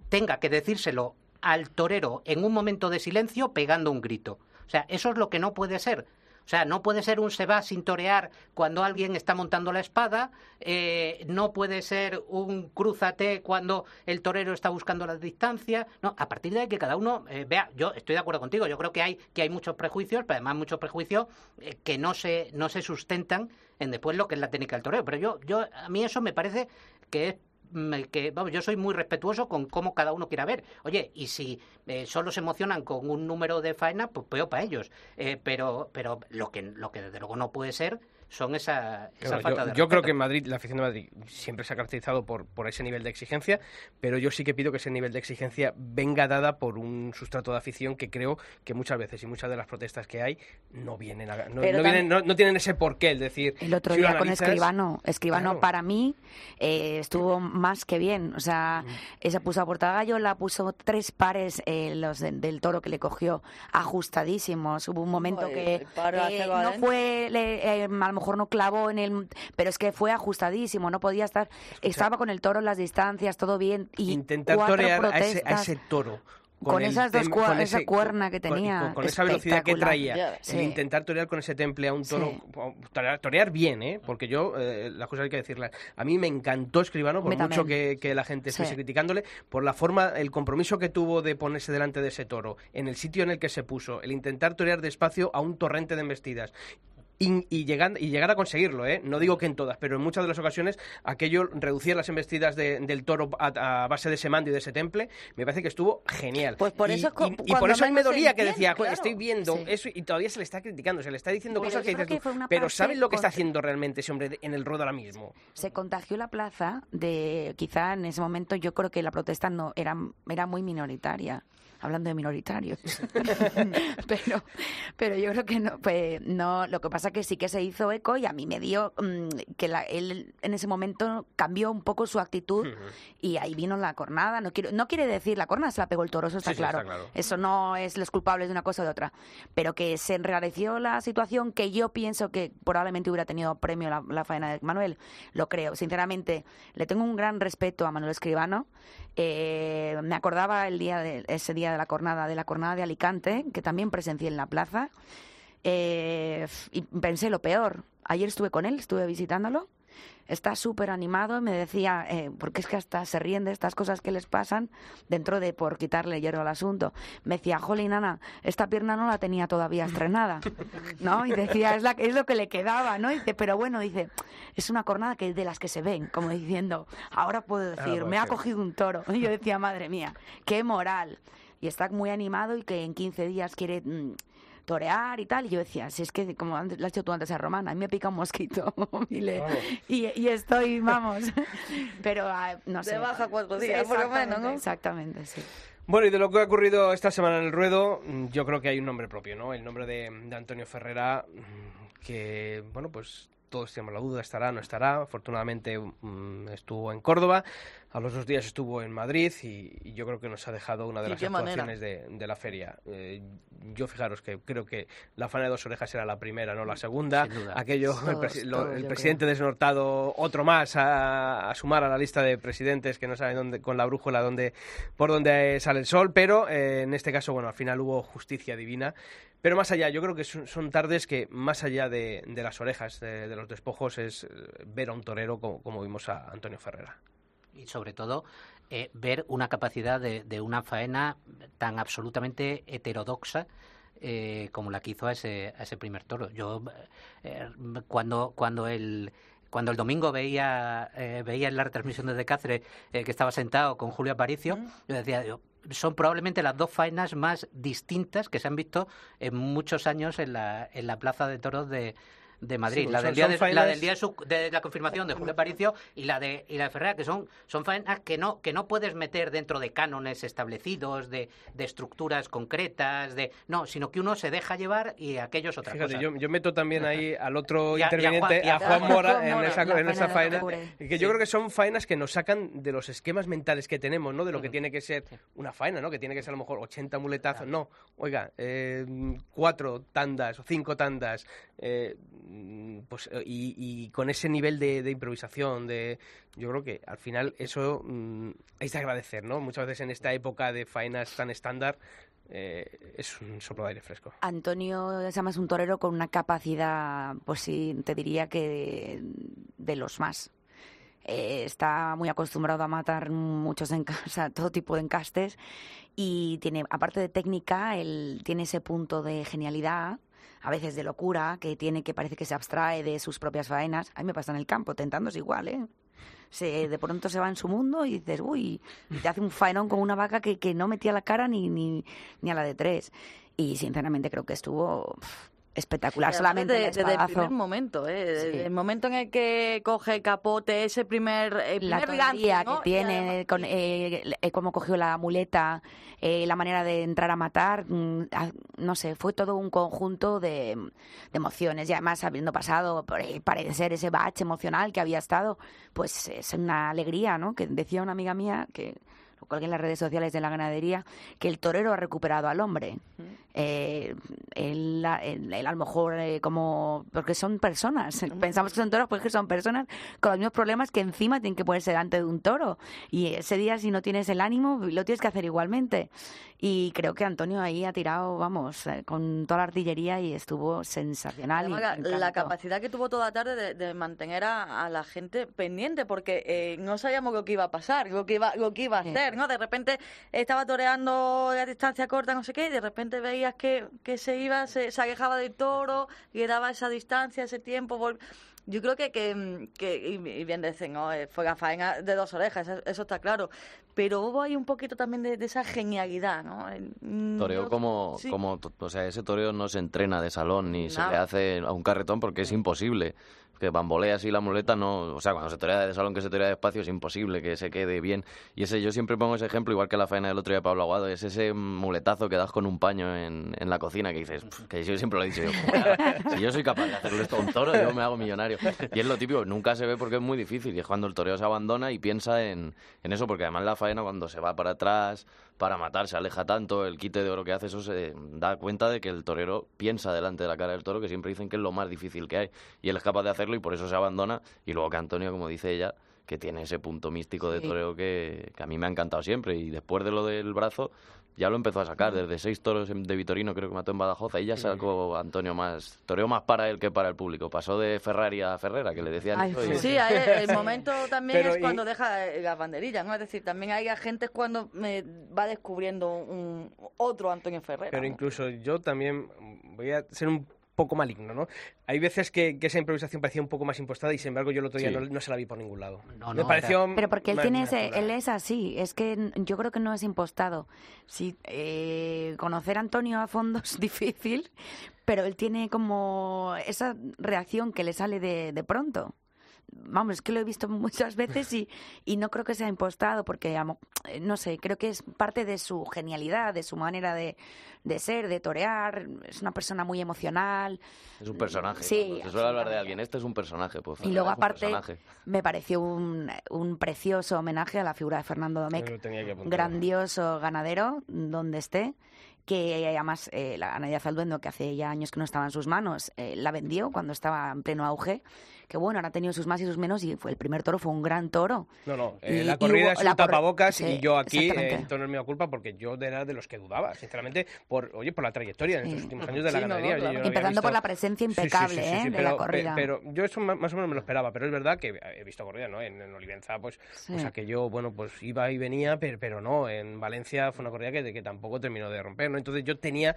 tenga que decírselo al torero en un momento de silencio pegando un grito. O sea, eso es lo que no puede ser. O sea, no puede ser un se va sin torear cuando alguien está montando la espada, eh, no puede ser un crúzate cuando el torero está buscando la distancia. No, a partir de ahí que cada uno eh, vea, yo estoy de acuerdo contigo, yo creo que hay, que hay muchos prejuicios, pero además muchos prejuicios eh, que no se, no se sustentan en después lo que es la técnica del torero. Pero yo, yo, a mí eso me parece que es que vamos, yo soy muy respetuoso con cómo cada uno quiera ver. Oye, y si eh, solo se emocionan con un número de faena, pues peor para ellos. Eh, pero, pero lo que lo que desde luego no puede ser son esa, esa Claro, falta yo, de yo creo que en Madrid, la afición de Madrid siempre se ha caracterizado por, por ese nivel de exigencia, pero yo sí que pido que ese nivel de exigencia venga dada por un sustrato de afición que creo que muchas veces y muchas de las protestas que hay no vienen, a- no, Pero no vienen- no- no tienen ese porqué, es decir, El otro si día con Escribano, Escribano Claro. para mí eh, estuvo más que bien. O sea, Mm. esa puso a Portagallo, la puso tres pares eh, los de- del toro que le cogió ajustadísimos. Hubo un momento el- que el eh, no fue, le- eh, a lo mejor no clavó en el, pero es que fue ajustadísimo, no podía estar, estaba con el toro en las distancias, todo bien y intentar torear a ese, a ese toro. Con el esas dos con esa cuerna que con- tenía, Con, con esa velocidad que traía. El sí. intentar torear con ese temple a un toro. Sí. Torear, torear bien, ¿eh? Porque yo, eh, las cosas hay que decirlas. A mí me encantó Escribano, por Me mucho que, que la gente Sí. estuviese criticándole, por la forma, el compromiso que tuvo de ponerse delante de ese toro, en el sitio en el que se puso, el intentar torear despacio a un torrente de embestidas. Y, y y llegar a conseguirlo, ¿eh? No digo que en todas, pero en muchas de las ocasiones aquello, reducir las embestidas de- del toro a, a base de ese mando y de ese temple, me parece que estuvo genial. Pues por Y- eso y, y cuando por eso a mí me dolía que decía, estoy viendo Sí. eso y todavía se le está criticando, se le está diciendo Pero cosas que dices que tú, pero ¿sabes lo que está haciendo realmente ese hombre en el ruedo ahora mismo? se contagió la plaza de quizá en ese momento yo creo que la protesta no era era muy minoritaria hablando de minoritarios pero pero yo creo que no pues no lo que pasa que sí que se hizo eco y a mí me dio mm, que la- él en ese momento cambió un poco su actitud y ahí vino la cornada. No quiero no quiere decir la cornada se la pegó el toro eso está, Sí, sí, claro. está claro. eso no es los culpables de una cosa o de otra. Pero que se enrareció la situación que yo pienso que probablemente hubiera tenido premio la, la faena de Manuel. Lo creo sinceramente. Le tengo un gran respeto a Manuel Escribano. Eh, me acordaba el día de ese día de la cornada de la cornada de Alicante que también presencié en la plaza eh, y pensé lo peor ayer estuve con él estuve visitándolo está súper animado me decía, eh, porque es que hasta se ríen de estas cosas que les pasan dentro de por quitarle hierro al asunto. Me decía, jolín, Ana, esta pierna no la tenía todavía estrenada, ¿no? Y decía, es, la, es lo que le quedaba, ¿no? Y dice, pero bueno, dice, es una cornada que de las que se ven, como diciendo, ahora puedo decir, puede me ha cogido un toro. Y yo decía, madre mía, qué moral. Y está muy animado y que en 15 días quiere... mm, torear y tal, y yo decía, si es que como antes, lo has hecho tú antes a Romana, a mí me pica un mosquito y, le- y, y estoy, vamos, pero ah, no sé. De baja cuatro Sí, días, por lo menos, exactamente, ¿no? Exactamente, sí. Bueno, y de lo que ha ocurrido esta semana en el ruedo, yo creo que hay un nombre propio, ¿no? El nombre de, de Antonio Ferrera, que, bueno, pues todos tenemos la duda, estará, no estará. Afortunadamente mm, estuvo en Córdoba, a los dos días estuvo en Madrid y, y yo creo que nos ha dejado una de ¿Y las actuaciones de, de la feria. Eh, yo fijaros que creo que la faena de dos orejas era la primera, no la segunda. Aquello, el, Todos, presi- lo- el presidente desnortado, otro más a, a sumar a la lista de presidentes que no saben dónde, con la brújula dónde, por dónde sale el sol, pero eh, en este caso, bueno, al final hubo justicia divina. Pero más allá, yo creo que son, son tardes que, más allá de, de las orejas, de, de los despojos, es eh, ver a un torero como, como vimos a Antonio Ferrera. y sobre todo eh, ver una capacidad de, de una faena tan absolutamente heterodoxa eh, como la que hizo a ese, a ese primer toro. Yo eh, cuando cuando el cuando el domingo veía eh, veía en la retransmisión desde Cáceres eh, que estaba sentado con Julio Aparicio, yo decía, yo, son probablemente las dos faenas más distintas que se han visto en muchos años en la, en la Plaza de Toros de, de Madrid. Sí, la, son- del día de, faenas- la del día de, su- de la confirmación de Julio Aparicio y la de y la de Ferrera, que son, son faenas que no, que no puedes meter dentro de cánones establecidos, de, de estructuras concretas, de no, sino que uno se deja llevar y aquello es otra Fíjate, cosa. yo, yo meto también ahí al otro a- y a interviniente, Juan- y a Juan Juan Mora, en esa, en esa faena Que yo creo que son faenas que nos sacan de los esquemas mentales que tenemos, ¿no? De lo que tiene que ser una faena, ¿no? Que tiene que ser a lo mejor 80 muletazos. No, oiga, eh, cuatro tandas o cinco tandas. eh, pues, eh, y, y con ese nivel de, de improvisación, de yo creo que al final eso mm, es de agradecer, ¿no? Muchas veces en esta época de faenas tan estándar eh, es un soplo de aire fresco. Antonio es además un torero con una capacidad, pues sí, te diría que de, de los más. Eh, está muy acostumbrado a matar muchos encas, a todo tipo de encastes y tiene, aparte de técnica, él tiene ese punto de genialidad, a veces de locura, que tiene que parece que se abstrae de sus propias faenas. A mí me pasa en el campo, tentándose igual, ¿eh? Se, de pronto se va en su mundo y dices, uy, y te hace un faenón con una vaca que, que no metía la cara ni, ni, ni a la de tres. Y sinceramente creo que estuvo espectacular. Solamente desde, el desde el primer momento, ¿eh? Sí. el momento en el que coge capote, ese primer, el la primer que tiene, además- con, eh, eh, cómo cogió la muleta, eh, la manera de entrar a matar, mm, ah, no sé, fue todo un conjunto de, de emociones. Y además, habiendo pasado por parecer ese bache emocional que había estado, pues es una alegría, ¿no? Que decía una amiga mía que lo colgué en las redes sociales de la ganadería, que el torero ha recuperado al hombre. Eh, él, él- él a lo mejor eh, como porque son personas. Pensamos que son toros pues que son personas con los mismos problemas que encima tienen que ponerse delante de un toro. Y ese día si no tienes el ánimo lo tienes que hacer igualmente. Y creo que Antonio ahí ha tirado vamos eh, con toda la artillería y estuvo sensacional y la, capacidad que tuvo toda la tarde de, de mantener a, a la gente pendiente, porque eh, no sabíamos lo que iba a pasar, lo que iba, lo que iba a Sí. ¿No? De repente estaba toreando a distancia corta, no sé qué, y de repente veías que, que se iba, se, se alejaba del toro, y daba esa distancia, ese tiempo. vol- Yo creo que, que, que- y, bien dicen, ¿no? Eh, fue la faena de dos orejas, eso, eso está claro. Pero hubo ahí un poquito también de, de esa genialidad, ¿no? Mm, Toreo como, sí. como, o sea, ese toreo no se entrena de salón ni se le hace a un carretón porque es imposible. Que bambolea así la muleta, no, o sea, cuando se torea de salón que se torea despacio es imposible que se quede bien. Y ese, yo siempre pongo ese ejemplo, igual que la faena del otro día de Pablo Aguado, es ese muletazo que das con un paño en, en la cocina que dices, "Pf, que yo siempre lo he dicho, yo, "Joder, si yo soy capaz de hacerle esto a un toro, yo me hago millonario. Y es lo típico, nunca se ve porque es muy difícil, y es cuando el toreo se abandona y piensa en, en eso, porque además la faena cuando se va para atrás, para matar, se aleja tanto, el quite de oro que hace, eso se da cuenta de que el torero piensa delante de la cara del toro, que siempre dicen que es lo más difícil que hay, y él es capaz de hacerlo y por eso se abandona, y luego que Antonio, como dice ella, que tiene ese punto místico de toreo que, que a mí me ha encantado siempre, y después de lo del brazo, ya lo empezó a sacar, desde seis toros en- de Vitorino creo que mató en Badajoz, ahí ya sacó Antonio más, toreo más para él que para el público, pasó de Ferrari a Ferrera, que le decían Ay, Sí, ahí el momento también Pero es y- cuando deja eh, las banderillas, ¿no? Es decir, también hay agentes cuando eh, va descubriendo un, otro Antonio Ferrera. Pero ¿no? incluso yo también voy a ser un poco maligno, ¿no? Hay veces que, que esa improvisación parecía un poco más impostada y sin embargo yo el otro día Sí. no, no se la vi por ningún lado. No, Me no, pareció Pero porque él tiene ese, él es así, es que yo creo que no es impostado. Sí, eh, conocer a Antonio a fondo es difícil, pero él tiene como esa reacción que le sale de, de pronto. Vamos, es que lo he visto muchas veces y, y no creo que sea impostado porque, amo- eh, no sé, creo que es parte de su genialidad, de su manera de, de ser, de torear. Es una persona muy emocional. Es un personaje. Sí, se suele hablar de alguien. Este es un personaje. Pues, Y luego, aparte, me pareció un, un precioso homenaje a la figura de Fernando Domecq. Grandioso ganadero, donde esté, que además eh, la ganadería Zalduendo, que hace ya años que no estaba en sus manos, eh, la vendió cuando estaba en pleno auge, que bueno, ahora ha tenido sus más y sus menos, y fue el primer toro, fue un gran toro. No, no, eh, Y- la corrida hubo- es un la tapabocas sí, y yo aquí eh, esto no es mi culpa porque yo era de los que dudaba, sinceramente, por oye por la trayectoria en estos últimos años de la Sí, no, no, ganadería. Claro. Empezando por la presencia Sí, sí, sí, impecable sí, sí, ¿eh? de pero, la pe- corrida. Pero yo eso más, o menos me lo esperaba, pero es verdad que he visto corridas, ¿no? En, en Olivenza, pues, Sí. o sea, que yo, bueno, pues iba y venía, pero, pero no, en Valencia fue una corrida que, que tampoco terminó de romper, ¿no? Entonces yo tenía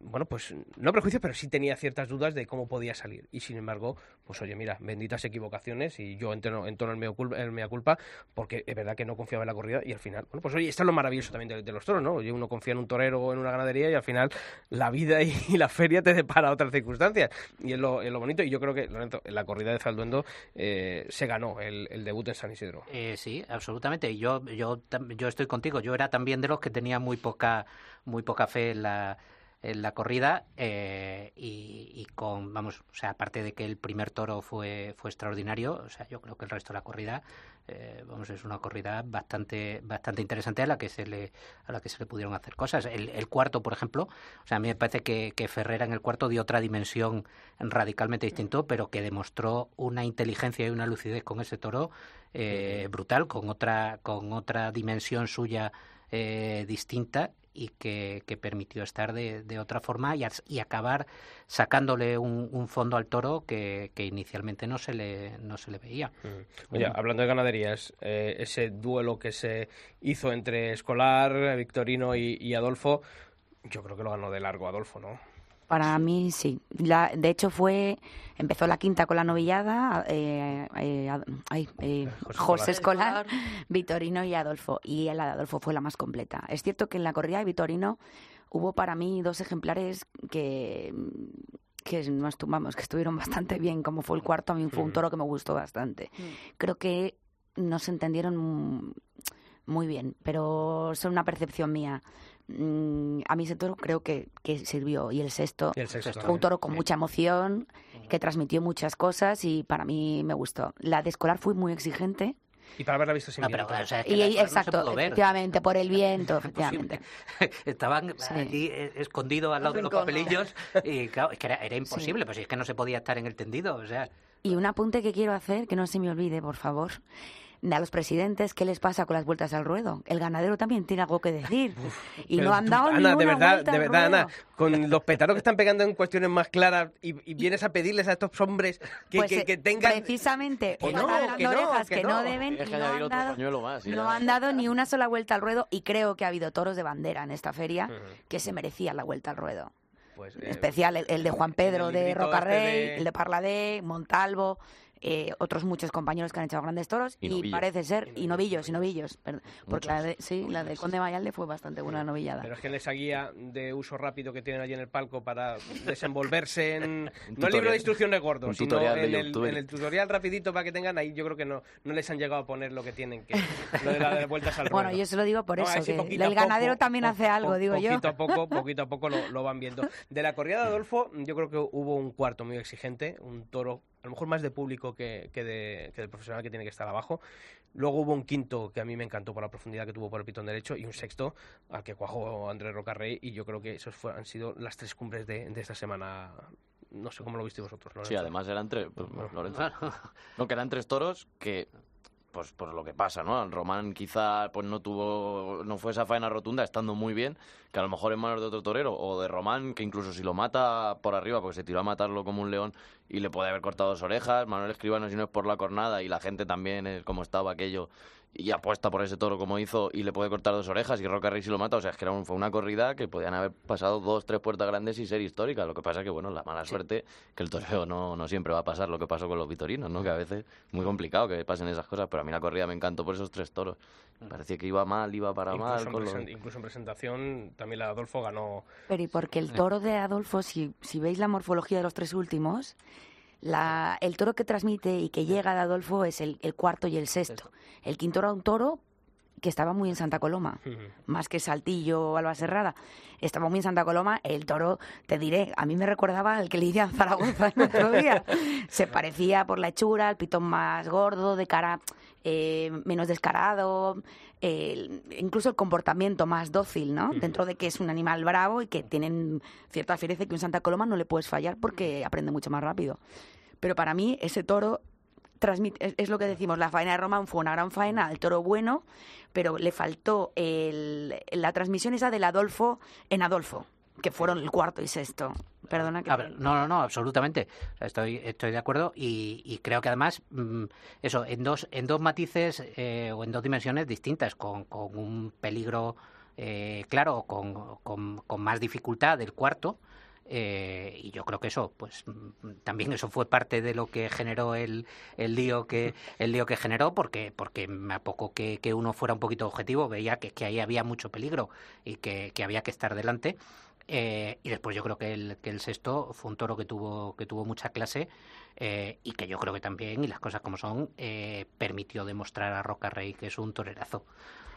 bueno, pues no prejuicios, pero sí tenía ciertas dudas de cómo podía salir. Y sin embargo, pues oye, mira, benditas equivocaciones y yo entono, entono el, mea culpa, el mea culpa porque es verdad que no confiaba en la corrida y al final, bueno, pues oye, esto es lo maravilloso también de, los toros, ¿no? Oye, uno confía en un torero o en una ganadería y al final la vida y, la feria te depara otras circunstancias. Y es lo, es lo bonito y yo creo que, Lorenzo, en la corrida de Zalduendo eh, se ganó el, el debut en San Isidro. Eh, sí, absolutamente. Y yo, yo, yo estoy contigo. Yo era también de los que tenía muy poca, muy poca fe en la, en la corrida eh, y, y con, vamos, o sea, aparte de que el primer toro fue, fue extraordinario, o sea, yo creo que el resto de la corrida, eh, vamos, es una corrida bastante, bastante interesante a la que se le, a la que se le pudieron hacer cosas. El, el cuarto, por ejemplo, o sea, a mí me parece que, que Ferrera en el cuarto dio otra dimensión radicalmente distinto, pero que demostró una inteligencia y una lucidez con ese toro eh, brutal, con otra, con otra dimensión suya eh, distinta y que, que permitió estar de, de otra forma y, y acabar sacándole un, un fondo al toro que, que inicialmente no se le, no se le veía. Mm. Oye, hablando de ganaderías, eh, ese duelo que se hizo entre Escolar, Victorino y, y Adolfo, yo creo que lo ganó de largo Adolfo, ¿no? Para mí sí. La- de hecho fue empezó la quinta con la novillada, eh, eh, ad- ay, eh, José José Escolar. Escolar, Vitorino y Adolfo. Y la de Adolfo fue la más completa. Es cierto que en la corrida de Vitorino hubo para mí dos ejemplares que que no estu- vamos, que estuvieron bastante bien, como fue el cuarto, a mí fue un toro que me gustó bastante. Creo que no se entendieron mm, muy bien, pero son una percepción mía. Mm, a mí ese toro creo que, que sirvió. Y el sexto Y el sexto fue un toro con mucha emoción, que transmitió muchas cosas y para mí me gustó. La de escolar fue muy exigente. Y para haberla visto sin No, pero, o sea, es que Y no exacto, ver. efectivamente, por el viento, efectivamente. Estaban Sí. allí eh, escondidos al lado de los ¿no? papelillos y claro, es que era, era imposible, pues es que no se podía estar en el tendido, o sea, Y un apunte que quiero hacer, que no se me olvide, por favor. A los presidentes, ¿qué les pasa con las vueltas al ruedo? El ganadero también tiene algo que decir. y Pero no han tú, dado ni Ana, de una verdad, vuelta de al verdad, Ana, ruedo. con los petaros que están pegando en cuestiones más claras y, y vienes a pedirles a estos hombres que, Pues, que, eh, que tengan... precisamente Que no, que no, orejas que que, no. no. deben que no han, otro dado, más. no han dado ni una sola vuelta al ruedo y creo que ha habido toros de bandera en esta feria Ujú. que se merecían la vuelta al ruedo. Pues, En eh, especial el, el de Juan Pedro el de Rocarrey, este de- el de Parladé, Montalvo, eh, otros muchos compañeros que han echado grandes toros Y parece ser y novillos y novillos, perdón, porque la de, sí, la del Conde Mayalde fue bastante buena novillada. Pero es que en esa guía de uso rápido que tienen allí en el palco para desenvolverse en... no el libro de instrucciones gordo, Un sino tutorial de en el, YouTube. en el tutorial rapidito para que tengan ahí, yo creo que no, no les han llegado a poner lo que tienen que... Lo de las vueltas al Bueno, ruedo. yo se lo digo por No, eso, que poquito el ganadero también hace algo, po- digo yo. Poquito a poco, poquito a poco lo, lo van viendo. De la corrida de Adolfo, yo creo que hubo un cuarto muy exigente, un toro, a lo mejor más de público que, que, de, que del profesional que tiene que estar abajo. Luego hubo un quinto que a mí me encantó por la profundidad que tuvo por el pitón derecho y un sexto al que cuajó Andrés Rocarrey y yo creo que esos fue- han sido las tres cumbres de, de esta semana. No sé cómo lo viste vosotros, Sí, Lorenzo. además eran tres. pues, Lorenzo. No, que eran tres toros que. Pues por lo que pasa, ¿no? El Román quizá pues no tuvo, no fue esa faena rotunda, estando muy bien, que a lo mejor en manos de otro torero, o de Román, que incluso si lo mata por arriba, porque se tiró a matarlo como un león y le puede haber cortado dos orejas, Manuel Escribano si no es por la cornada y la gente también es como estaba aquello y apuesta por ese toro como hizo y le puede cortar dos orejas y Roca Rey si lo mata, o sea, es que era un- fue una corrida que podían haber pasado dos, tres puertas grandes y ser histórica, lo que pasa que, bueno, la mala suerte, que el toreo no, no siempre va a pasar lo que pasó con los vitorinos, ¿no? Que a veces es muy complicado que pasen esas cosas, pero a mí la corrida me encantó por esos tres toros. Parecía que iba mal, iba para Incluso, mal. en Con los- presen- incluso en presentación también la de Adolfo ganó Pero y porque el toro de Adolfo, si, si veis la morfología de los tres últimos, la, el toro que transmite y que llega de Adolfo es el, el cuarto y el sexto. El quinto era un toro que estaba muy en Santa Coloma, más que Saltillo o Alba Serrada. Estaba muy en Santa Coloma. El toro, te diré, a mí me recordaba al que le hice a Zaragoza el otro día. Se parecía por la hechura, el pitón más gordo, de cara eh, menos descarado, incluso el comportamiento más dócil, ¿no? Dentro de que es un animal bravo y que tienen cierta fiereza que un Santa Coloma no le puedes fallar porque aprende mucho más rápido. Pero para mí ese toro transmite, es, es lo que decimos, la faena de Román fue una gran faena, el toro bueno, pero le faltó el- la transmisión esa del Adolfo en Adolfo, que fueron el cuarto y sexto. Perdona que... Ver, no, no, no, absolutamente. Estoy, estoy de acuerdo y, y creo que además, mm, eso, en dos, en dos matices eh, o en dos dimensiones distintas, con, con un peligro eh, claro, con, con, con más dificultad del cuarto. Eh, y yo creo que eso, pues mm, también eso fue parte de lo que generó el, el lío que el lío que generó, porque porque a poco que, que uno fuera un poquito objetivo veía que, que ahí había mucho peligro y que, que había que estar delante. Eh, y después yo creo que el, que el sexto fue un toro que tuvo que tuvo mucha clase eh, y que yo creo que también, y las cosas como son, eh, permitió demostrar a Roca Rey que es un torerazo.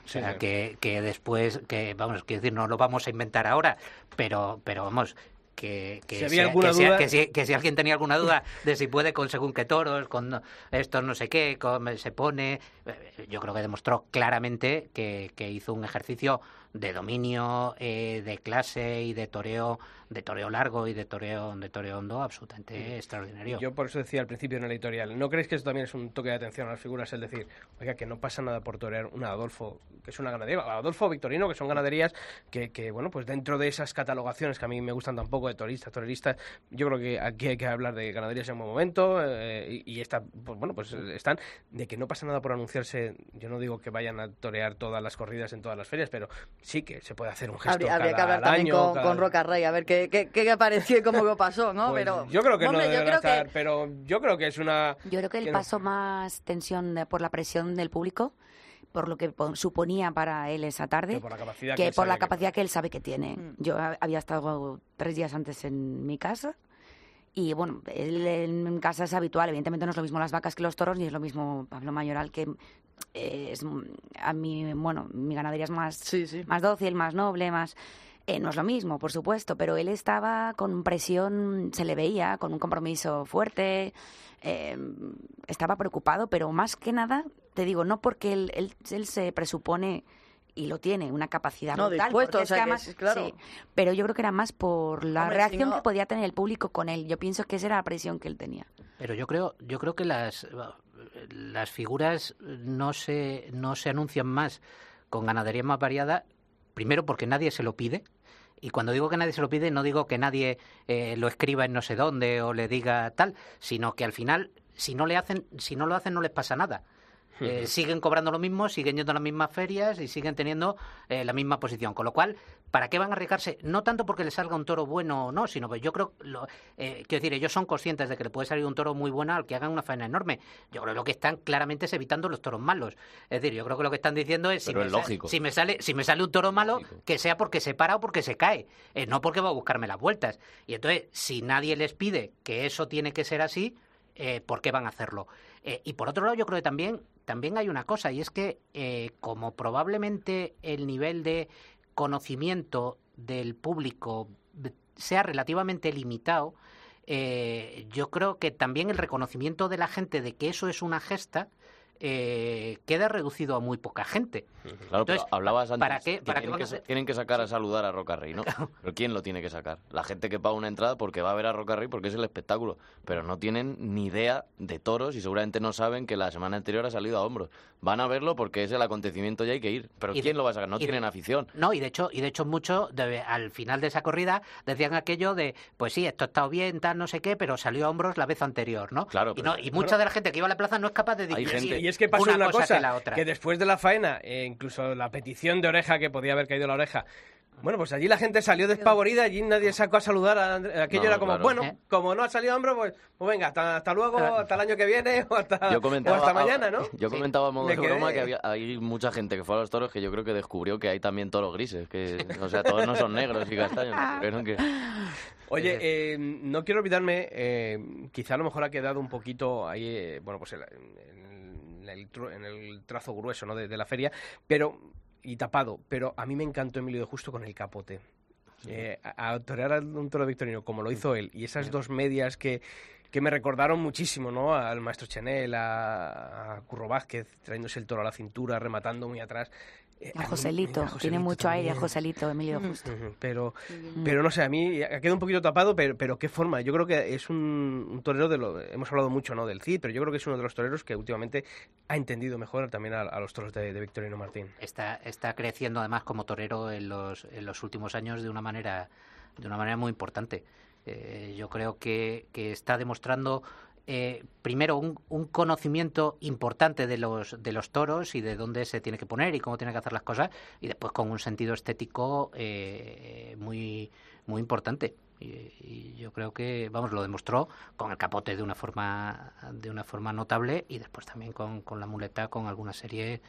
O sea, sí. que, que después, que vamos, quiero decir, no lo vamos a inventar ahora, pero, pero vamos, que, que, Si había alguna que si- que si, que si alguien tenía alguna duda de si puede con según qué toros, con no- esto no sé qué, cómo se pone, eh, yo creo que demostró claramente que, que hizo un ejercicio de dominio, eh, de clase y de toreo, de toreo largo y de toreo, de toreo hondo absolutamente extraordinario. Yo por eso decía al principio en el editorial, ¿no creéis que eso también es un toque de atención a las figuras? Es decir, oiga, que no pasa nada por torear una Adolfo, que es una ganadería, o Adolfo Victorino, que son ganaderías que, que, bueno, pues dentro de esas catalogaciones que a mí me gustan tampoco de toristas, toreristas, yo creo que aquí hay que hablar de ganaderías en un buen momento eh, y, y pues, bueno, pues están, de que no pasa nada por anunciarse, yo no digo que vayan a torear todas las corridas en todas las ferias, pero sí que se puede hacer un gesto Habría, habría que cada hablar también año, con, cada- con Roca Rey, a ver qué, qué, qué apareció y cómo lo pasó, ¿no? Pues pero, yo creo que hombre, no yo que- pero yo creo que es una... Yo creo que él que no- pasó más tensión de- por la presión del público, por lo que po- suponía para él esa tarde, Que por la capacidad que que él por sabía la que- capacidad que él sabe que tiene. Mm. Yo ha- había estado tres días antes en mi casa y bueno, él en casa es habitual. Evidentemente no es lo mismo las vacas que los toros, ni es lo mismo Pablo Mayoral, que eh, es mm, a mí, bueno, mi ganadería es más, Sí, sí. más dócil, más noble, más... eh, no es lo mismo, por supuesto, pero él estaba con presión, se le veía, con un compromiso fuerte, eh, estaba preocupado, pero más que nada, te digo, no porque él, él, él se presupone y lo tiene, una capacidad No, brutal, dispuesto, o sea que además- claro. sí, pero yo creo que era más por la Hombre, si reacción no- que podía tener el público con él. Yo pienso que esa era la presión que él tenía. Pero yo creo, yo creo que las, las figuras no se, no se anuncian más con ganadería más variada, primero porque nadie se lo pide. Y cuando digo que nadie se lo pide, no digo que nadie eh, lo escriba en no sé dónde o le diga tal, sino que al final, si no le hacen, si no lo hacen, no les pasa nada. Eh, siguen cobrando lo mismo, siguen yendo a las mismas ferias y siguen teniendo eh, la misma posición. Con lo cual, ¿para qué van a arriesgarse? No tanto porque les salga un toro bueno o no, sino que yo creo, lo, eh, quiero decir, ellos son conscientes de que le puede salir un toro muy bueno al que hagan una faena enorme. Yo creo que lo que están claramente es evitando los toros malos. Es decir, yo creo que lo que están diciendo es, si, Pero me, es sa- lógico. si me sale si me sale un toro malo, Lógico. que sea porque se para o porque se cae, eh, no porque va a buscarme las vueltas. Y entonces, si nadie les pide que eso tiene que ser así, eh, ¿por qué van a hacerlo? Eh, y por otro lado, yo creo que también, también hay una cosa, y es que eh, como probablemente el nivel de conocimiento del público sea relativamente limitado, eh, yo creo que también el reconocimiento de la gente de que eso es una gesta eh, queda reducido a muy poca gente. Claro, pero Entonces, hablabas antes ¿para qué- que para qué tienen, que, a ser- tienen que sacar a saludar a Roca Rey, ¿no? Pero ¿quién lo tiene que sacar? La gente que paga una entrada porque va a ver a Roca Rey porque es el espectáculo, pero no tienen ni idea de toros y seguramente no saben que la semana anterior ha salido a hombros. Van a verlo porque es el acontecimiento y hay que ir. Pero Y de- ¿quién lo va a sacar? No y de- tienen afición. No, y de hecho, y de hecho mucho de- al final de esa corrida decían aquello de, pues sí, esto ha estado bien, tal, no sé qué, pero salió a hombros la vez anterior, ¿no? Claro, y, pero- no, y mucha de la gente que iba a la plaza no es capaz de Hay distinguir gente- Y es que pasó una, cosa, que la otra. que después de la faena, eh, incluso la petición de oreja que podía haber caído la oreja, bueno, pues allí la gente salió despavorida, allí nadie sacó a saludar, a André- aquello No, era como, claro. bueno, ¿Eh? como no ha salido hombre, pues, pues venga, hasta, hasta luego, hasta el año que viene, o hasta, Yo o comentaba, hasta mañana, ¿no? Yo comentaba a modo de quedé- broma que había, hay mucha gente que fue a los toros que yo creo que descubrió que hay también toros grises, que, o sea, todos no son negros y castaños. descubrieron que... Oye, eh, no quiero olvidarme, eh, quizá a lo mejor ha quedado un poquito ahí, eh, bueno, pues en, en el, tru- en el trazo grueso ¿no? de, de la feria, pero y tapado, pero a mí me encantó Emilio de Justo con el capote. Eh, a, a torear a un toro victorino como lo hizo él, y esas dos medias que, que me recordaron muchísimo, ¿no? Al maestro Chanel, a, a Curro Vázquez, trayéndose el toro a la cintura, rematando muy atrás. Eh, A Joselito, a tiene mucho aire a también. Joselito, Emilio Justo. Pero, pero no sé, a mí ha quedado un poquito tapado, pero, pero qué forma. Yo creo que es un, un torero de lo. Hemos hablado mucho ¿no? del CID, pero yo creo que es uno de los toreros que últimamente ha entendido mejor también a, a los toros de, de Victorino Martín. está, está creciendo además como torero en los, en los últimos años de una manera, de una manera muy importante. Eh, yo creo que, que está demostrando eh, primero un, un conocimiento importante de los, de los toros y de dónde se tiene que poner y cómo tiene que hacer las cosas, y después con un sentido estético eh, muy, muy importante. Y, y yo creo que, vamos, lo demostró con el capote de una forma, de una forma notable y después también con, con la muleta, con alguna serie,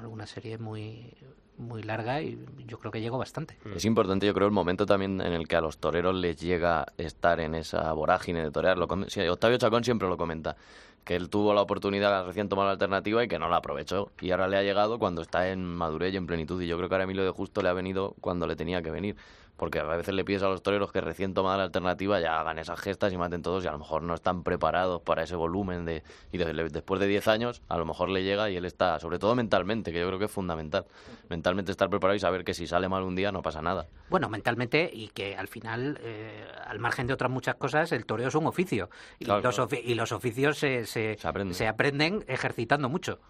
con serie muy, muy larga y yo creo que llegó bastante. Es importante, yo creo, el momento también en el que a los toreros les llega estar en esa vorágine de torear. Lo Octavio Chacón siempre lo comenta, que él tuvo la oportunidad, recién tomó la alternativa y que no la aprovechó. Y ahora le ha llegado cuando está en madurez y en plenitud. Y yo creo que ahora Emilio de Justo le ha venido cuando le tenía que venir. Porque a veces le pides a los toreros que recién toman la alternativa ya hagan esas gestas y maten todos y a lo mejor no están preparados para ese volumen de y de- después de 10 años a lo mejor le llega y él está, sobre todo mentalmente, que yo creo que es fundamental. Mentalmente estar preparado y saber que si sale mal un día no pasa nada. Bueno, mentalmente y que al final, eh, al margen de otras muchas cosas, el toreo es un oficio. Y, Claro, los, ofi- y los oficios se, se, se aprenden ejercitando mucho.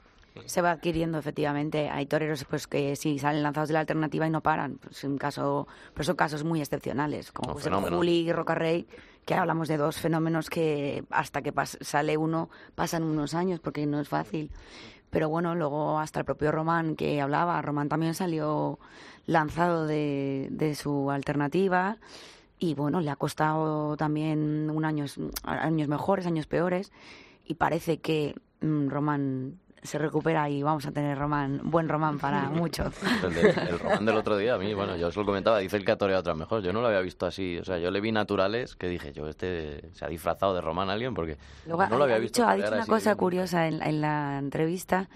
Se va adquiriendo, efectivamente. Hay toreros pues que sí salen lanzados de la alternativa y no paran. Pues, un caso, pero son casos muy excepcionales, como pues, el fenómenos. Juli y Rocarrey, que hablamos de dos fenómenos que hasta que sale uno pasan unos años, porque no es fácil. Pero bueno, luego hasta el propio Román que hablaba, Román también salió lanzado de, de su alternativa y bueno, le ha costado también un años, años mejores, años peores y parece que mm, Román se recupera y vamos a tener Román, buen Román para mucho. El, de- el Román del otro día, a mí, bueno, yo os lo comentaba, dice el que ha toreado otras mejor. Yo no lo había visto así. O sea, yo le vi naturales que dije, yo, este se ha disfrazado de Román alguien porque Luego no lo ha- había ha visto. dicho, ha dicho una cosa de- curiosa en, en la entrevista.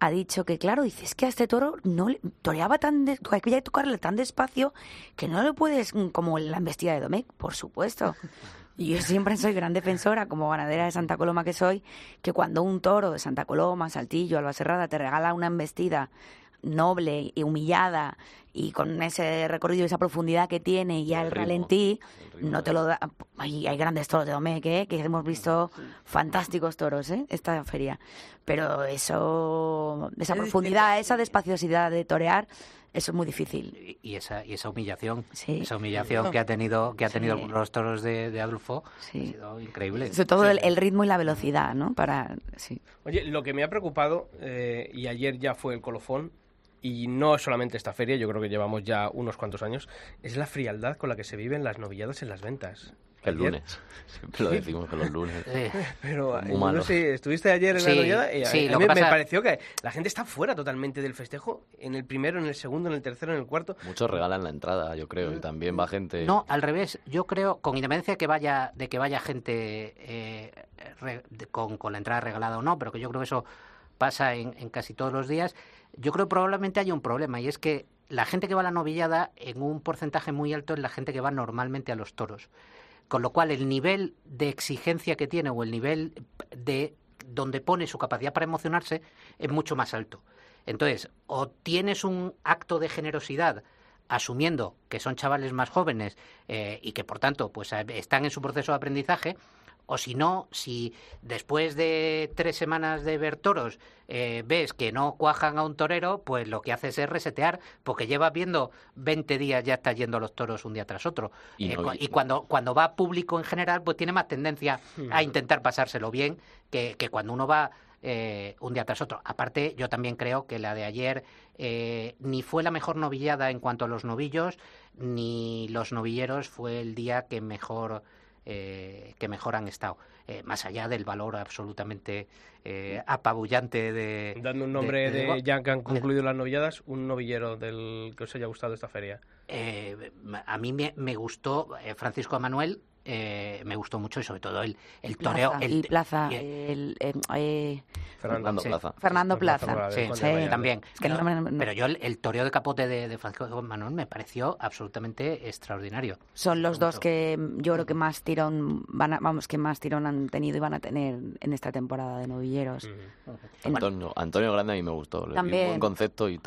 Ha dicho que, claro, dices que a este toro no le, toreaba tan, des- que había que tocarle tan despacio que no lo puedes, mm, como la embestida de Domecq, por supuesto. Y yo siempre soy gran defensora, como ganadera de Santa Coloma que soy, que cuando un toro de Santa Coloma, Saltillo, Albacerrada, te regala una embestida noble y humillada y con ese recorrido y esa profundidad que tiene y ritmo, ralentí, no te lo da. Hay, hay grandes toros de Domecq, ¿eh? que hemos visto fantásticos toros, ¿eh? esta feria. Pero eso, esa Es- profundidad, esa despaciosidad de torear, eso es muy difícil. Y esa, y esa humillación, Sí. esa humillación que ha tenido, que ha tenido Sí. los toros de, de Adolfo, Sí. ha sido increíble. Sobre todo el, el ritmo y la velocidad, ¿no? Para, sí. Oye, lo que me ha preocupado, eh, y ayer ya fue el colofón, y no solamente esta feria, yo creo que llevamos ya unos cuantos años, es la frialdad con la que se viven las novilladas en las ventas. El Ayer- lunes. Siempre lo decimos que los lunes. Pero Muy eh, no sé, estuviste ayer en Sí, la novillada y a- sí, a, mí me pasa- pareció que la gente está fuera totalmente del festejo, en el primero, en el segundo, en el tercero, en el cuarto. Muchos regalan la entrada, yo creo, y también va gente... No, al revés. Yo creo, con independencia de que vaya, de que vaya gente eh, re- de- con, con la entrada regalada o no, pero que yo creo que eso pasa en, en casi todos los días, yo creo que probablemente haya un problema y es que la gente que va a la novillada en un porcentaje muy alto es la gente que va normalmente a los toros. Con lo cual el nivel de exigencia que tiene o el nivel de donde pone su capacidad para emocionarse es mucho más alto. Entonces, o tienes un acto de generosidad asumiendo que son chavales más jóvenes eh, y que por tanto pues eh, están en su proceso de aprendizaje o si no, si después de tres semanas de ver toros eh, ves que no cuajan a un torero, pues lo que haces es resetear, porque llevas viendo 20 días ya estás yendo a los toros un día tras otro. Y Eh, no- cu- y cuando, cuando va público en general, pues tiene más tendencia a intentar pasárselo bien que, que cuando uno va eh, un día tras otro. Aparte, yo también creo que la de ayer eh, ni fue la mejor novillada en cuanto a los novillos, ni los novilleros fue el día que mejor eh, que mejor han estado. Eh, más allá del valor absolutamente eh, apabullante de... Dando un nombre de, ya que han concluido las novilladas, un novillero del que os haya gustado esta feria. Eh, a mí me, me gustó eh, Francisco Manuel, eh, me gustó mucho y sobre todo el, el toreo. Plaza, el- y Plaza, y- el, eh, eh, Fernando sí. Plaza. Fernando Plaza. Plaza, Sí, sí, Valladolid. también. Es que no no- Pero yo el, el toreo de capote de, de Francisco Manuel me pareció absolutamente extraordinario. Son los dos que mm, yo creo que más tirón van a- vamos que más tirón han tenido y van a tener en esta temporada de novilleros. En- Antonio, Antonio Grande a mí me gustó. También. un buen concepto y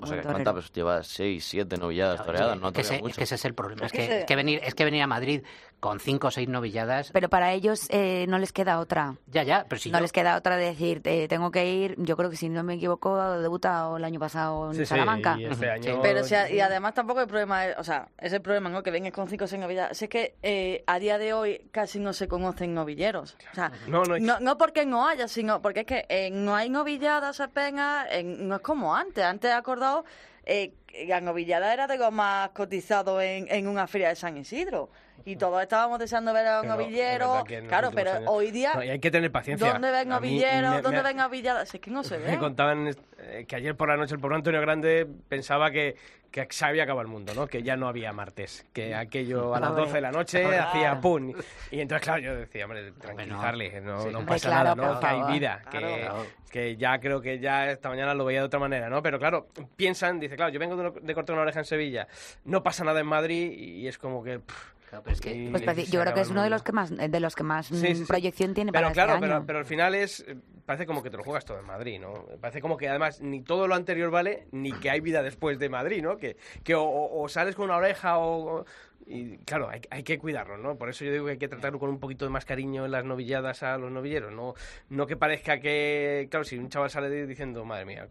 O sea, ¿cuántas? Pues lleva seis, siete novilladas toreadas, no ha es, que ese, mucho. es que ese es el problema. Es que es que venir, es que venir a Madrid con cinco o seis novilladas. Pero para ellos eh, no les queda otra. Ya, ya, pero si no yo- les queda otra de decir, eh, tengo que ir, yo creo que si no me equivoco, debuta el año pasado en Sí, sí, Salamanca. y este año... Pero si a- y además tampoco el problema es, o sea, es el problema, ¿no? Que vengas con cinco o seis novilladas. Si es que eh, a día de hoy casi no se conocen novilleros. O sea, No, no, no, no porque no haya, sino porque es que eh, no hay novilladas apenas, eh, no es como antes. Antes, acordado, eh, la novillada era de lo más cotizado en, en una feria de San Isidro. Y todos estábamos deseando ver a un los Claro, pero años- hoy día, No, y hay que tener paciencia. ¿dónde ven novilleros? me- ¿Dónde me- ven novilladas? Es que no se Me ve. contaban eh, que ayer por la noche el pobre Antonio Grande pensaba que, que se había acabado el mundo, ¿no? Que ya no había martes, que aquello a las Pobre. 12 de la noche hacía pum. Y entonces, claro, yo decía, hombre, tranquilizarle, no, Sí. no Hombre, pasa claro, nada, ¿no? Que hay vida, que, Claro. que ya creo que ya esta mañana lo veía de otra manera, ¿no? Pero claro, piensan, dice, claro, yo vengo de, de cortar una oreja en Sevilla, no pasa nada en Madrid y es como que... pff, Claro, pero es que- Pues yo creo que es uno de mundo. los que más de los que más Sí, sí, sí. proyección tiene Pero para claro, este pero, año. pero al final es eh, parece como que te lo juegas todo en Madrid, ¿no? Parece como que además ni todo lo anterior vale ni que hay vida después de Madrid, ¿no? Que, que o, o- o sales con una oreja o... y claro, hay, hay que cuidarlo, ¿no? Por eso yo digo que hay que tratarlo con un poquito de más cariño en las novilladas a los novilleros, no, no que parezca que, claro, si un chaval sale diciendo, madre mía,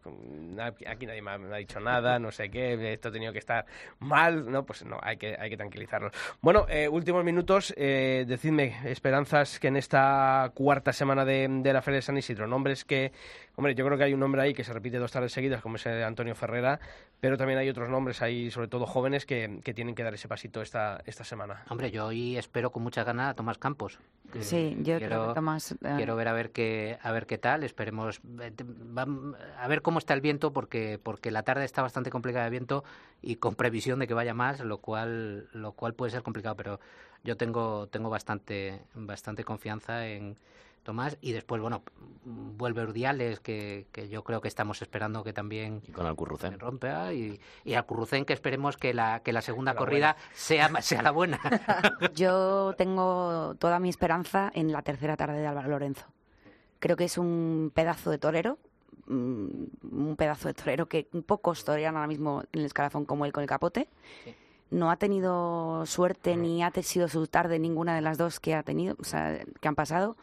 aquí nadie me ha, me ha dicho nada, no sé qué, esto ha tenido que estar mal, no, pues no, hay que, hay que tranquilizarlos. Bueno, eh, últimos minutos, eh, decidme, esperanzas que en esta cuarta semana de, de la Feria de San Isidro, nombres que, hombre, yo creo que hay un nombre ahí que se repite dos tardes seguidas, como es de Antonio Ferrera, pero también hay otros nombres ahí, sobre todo jóvenes, que, que tienen que dar ese pasito esta, esta semana. Hombre, yo hoy espero con mucha ganas a Tomás Campos. Sí, yo creo que Tomás, eh, quiero ver a ver qué a ver qué tal. Esperemos eh, a ver cómo está el viento porque porque la tarde está bastante complicada de viento y con previsión de que vaya más, lo cual lo cual puede ser complicado, pero yo tengo tengo bastante bastante confianza en Tomás y después bueno vuelve Urdiales que, que yo creo que estamos esperando que también Y con Alcurrucén. rompe ah, y, y a Currucén que esperemos que la que la segunda La corrida sea sea la buena. Yo tengo toda mi esperanza en la tercera tarde de Álvaro Lorenzo. Creo que es un pedazo de torero, mm, un pedazo de torero que pocos torean ahora mismo en el escalafón como él con el capote. No ha tenido suerte ni ha sido su tarde ninguna de las dos que ha tenido, o sea, que han pasado,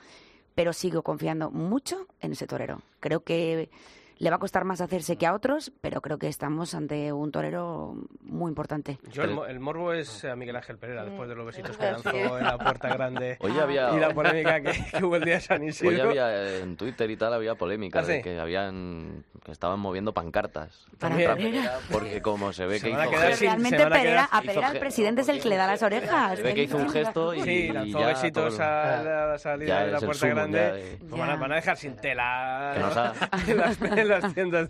pero sigo confiando mucho en ese torero. Creo que le va a costar más hacerse que a otros, pero creo que estamos ante un torero muy importante. Yo el, el morbo es a Miguel Ángel Pereira, después de los besitos que lanzó en la puerta grande Hoy había, y la polémica que, que hubo el día de San hoy Isidro. había eh, en Twitter y tal había polémica ¿Ah, de sí? que habían que estaban moviendo pancartas Para. Pereira. porque como se ve Se que hizo sin- realmente Pereira, quedar- a Pereira el presidente es el que le da las orejas. se ve que hizo un gesto y, Sí, y lanzó ya besitos a la salida de la puerta grande. de- Pues van, a, Ya. van a dejar sin tela en, las, en las tiendas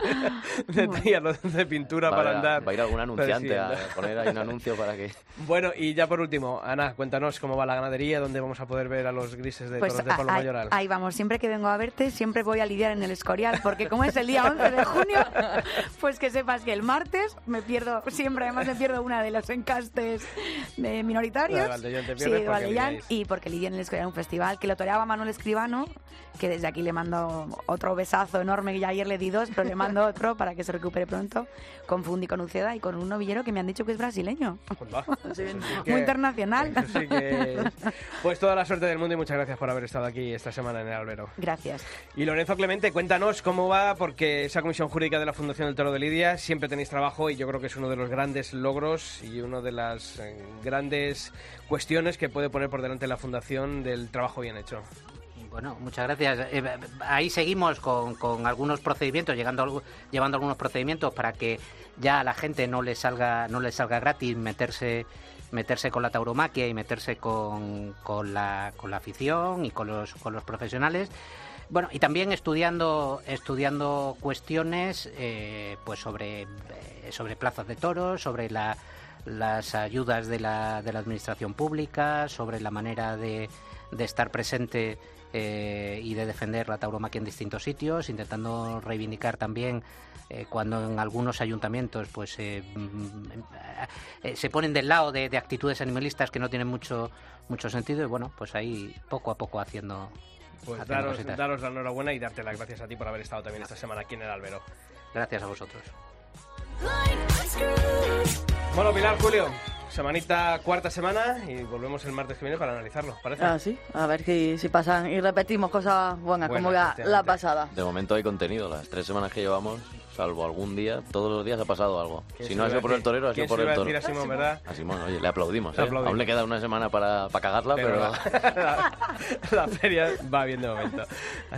de, de de pintura va, para a, andar. va a ir algún anunciante a poner ahí un anuncio para que Bueno, y ya por último, Ana, cuéntanos cómo va la ganadería, dónde vamos a poder ver a los grises de Pues toros de Pablo ahí, Mayoral. ahí vamos, siempre que vengo a verte, siempre voy a lidiar en el Escorial, porque como es el día 11 de junio, pues que sepas que el martes me pierdo, siempre además me pierdo una de los encastes de minoritarios. La de Valdellón te sí, de Valdellán, y porque lidié en el Escorial, un festival que lo toreaba Manuel Escribano, que desde aquí le mando otro besazo enorme, que ya ayer le di dos, pero le mando otro para que se recupere pronto, con Fundi, con Uceda y con un novillero que me han dicho que es brasileño. Sí que- Muy internacional. sí que- Pues toda la suerte del mundo y muchas gracias por haber estado aquí esta semana en el Albero. Gracias. Y Lorenzo Clemente, cuéntanos cómo va, porque esa comisión jurídica de la Fundación del Toro de Lidia siempre tenéis trabajo y yo creo que es uno de los grandes logros y una de las eh, grandes cuestiones que puede poner por delante la Fundación del trabajo bien hecho. Bueno, muchas gracias. Eh, ahí seguimos con, con algunos procedimientos, llegando llevando algunos procedimientos para que ya a la gente no le salga no le salga gratis meterse meterse con la tauromaquia y meterse con, con la, con la afición y con los, con los profesionales. Bueno, y también estudiando estudiando cuestiones eh, pues sobre eh, sobre plazas de toros, sobre la, las ayudas de la, de la administración pública, sobre la manera de, de estar presente eh, y de defender la tauromaquia en distintos sitios, intentando reivindicar también eh, cuando en algunos ayuntamientos pues eh, mm, se ponen del lado de, de actitudes animalistas que no tienen mucho mucho sentido y bueno pues ahí poco a poco haciendo Pues daros, daros la enhorabuena y darte las gracias a ti por haber estado también esta semana aquí en el Albero. gracias a vosotros. Bueno, Pilar, Julio, semanita, cuarta semana y volvemos el martes que viene para analizarlo, ¿parece? Ah, sí, a ver si, si pasan y repetimos cosas buenas Buenas, como la, la pasada. De momento hay contenido, las tres semanas que llevamos, salvo algún día, todos los días ha pasado algo. ¿Quién Si no ha sido por el torero, ha sido por ¿Quién el toro. a decir a Simón, verdad? A Simón, oye, le aplaudimos, Le ¿eh? aplaudimos. Aún le queda una semana para, para cagarla, pero... la feria va bien de momento.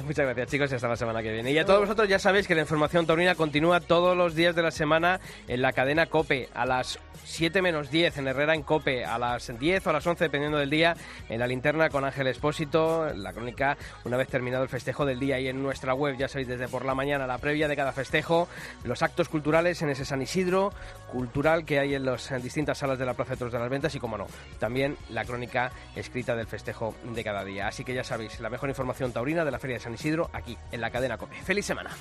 Muchas gracias, chicos, y hasta la semana que viene. Y a todos vosotros ya sabéis que la información taurina continúa todos los días de la semana en la cadena COPE, a las 7 menos 10 en Herrera en COPE, a las 10 o a las 11 dependiendo del día, en la linterna con Ángel Espósito, la crónica una vez terminado el festejo del día y en nuestra web, ya sabéis, desde por la mañana, la previa de cada festejo, los actos culturales en ese San Isidro cultural que hay en las distintas salas de la Plaza de Toros de las Ventas y, como no, también la crónica escrita del festejo de cada día. Así que ya sabéis, la mejor información taurina de la Feria de San Isidro aquí en la cadena COPE. ¡Feliz semana!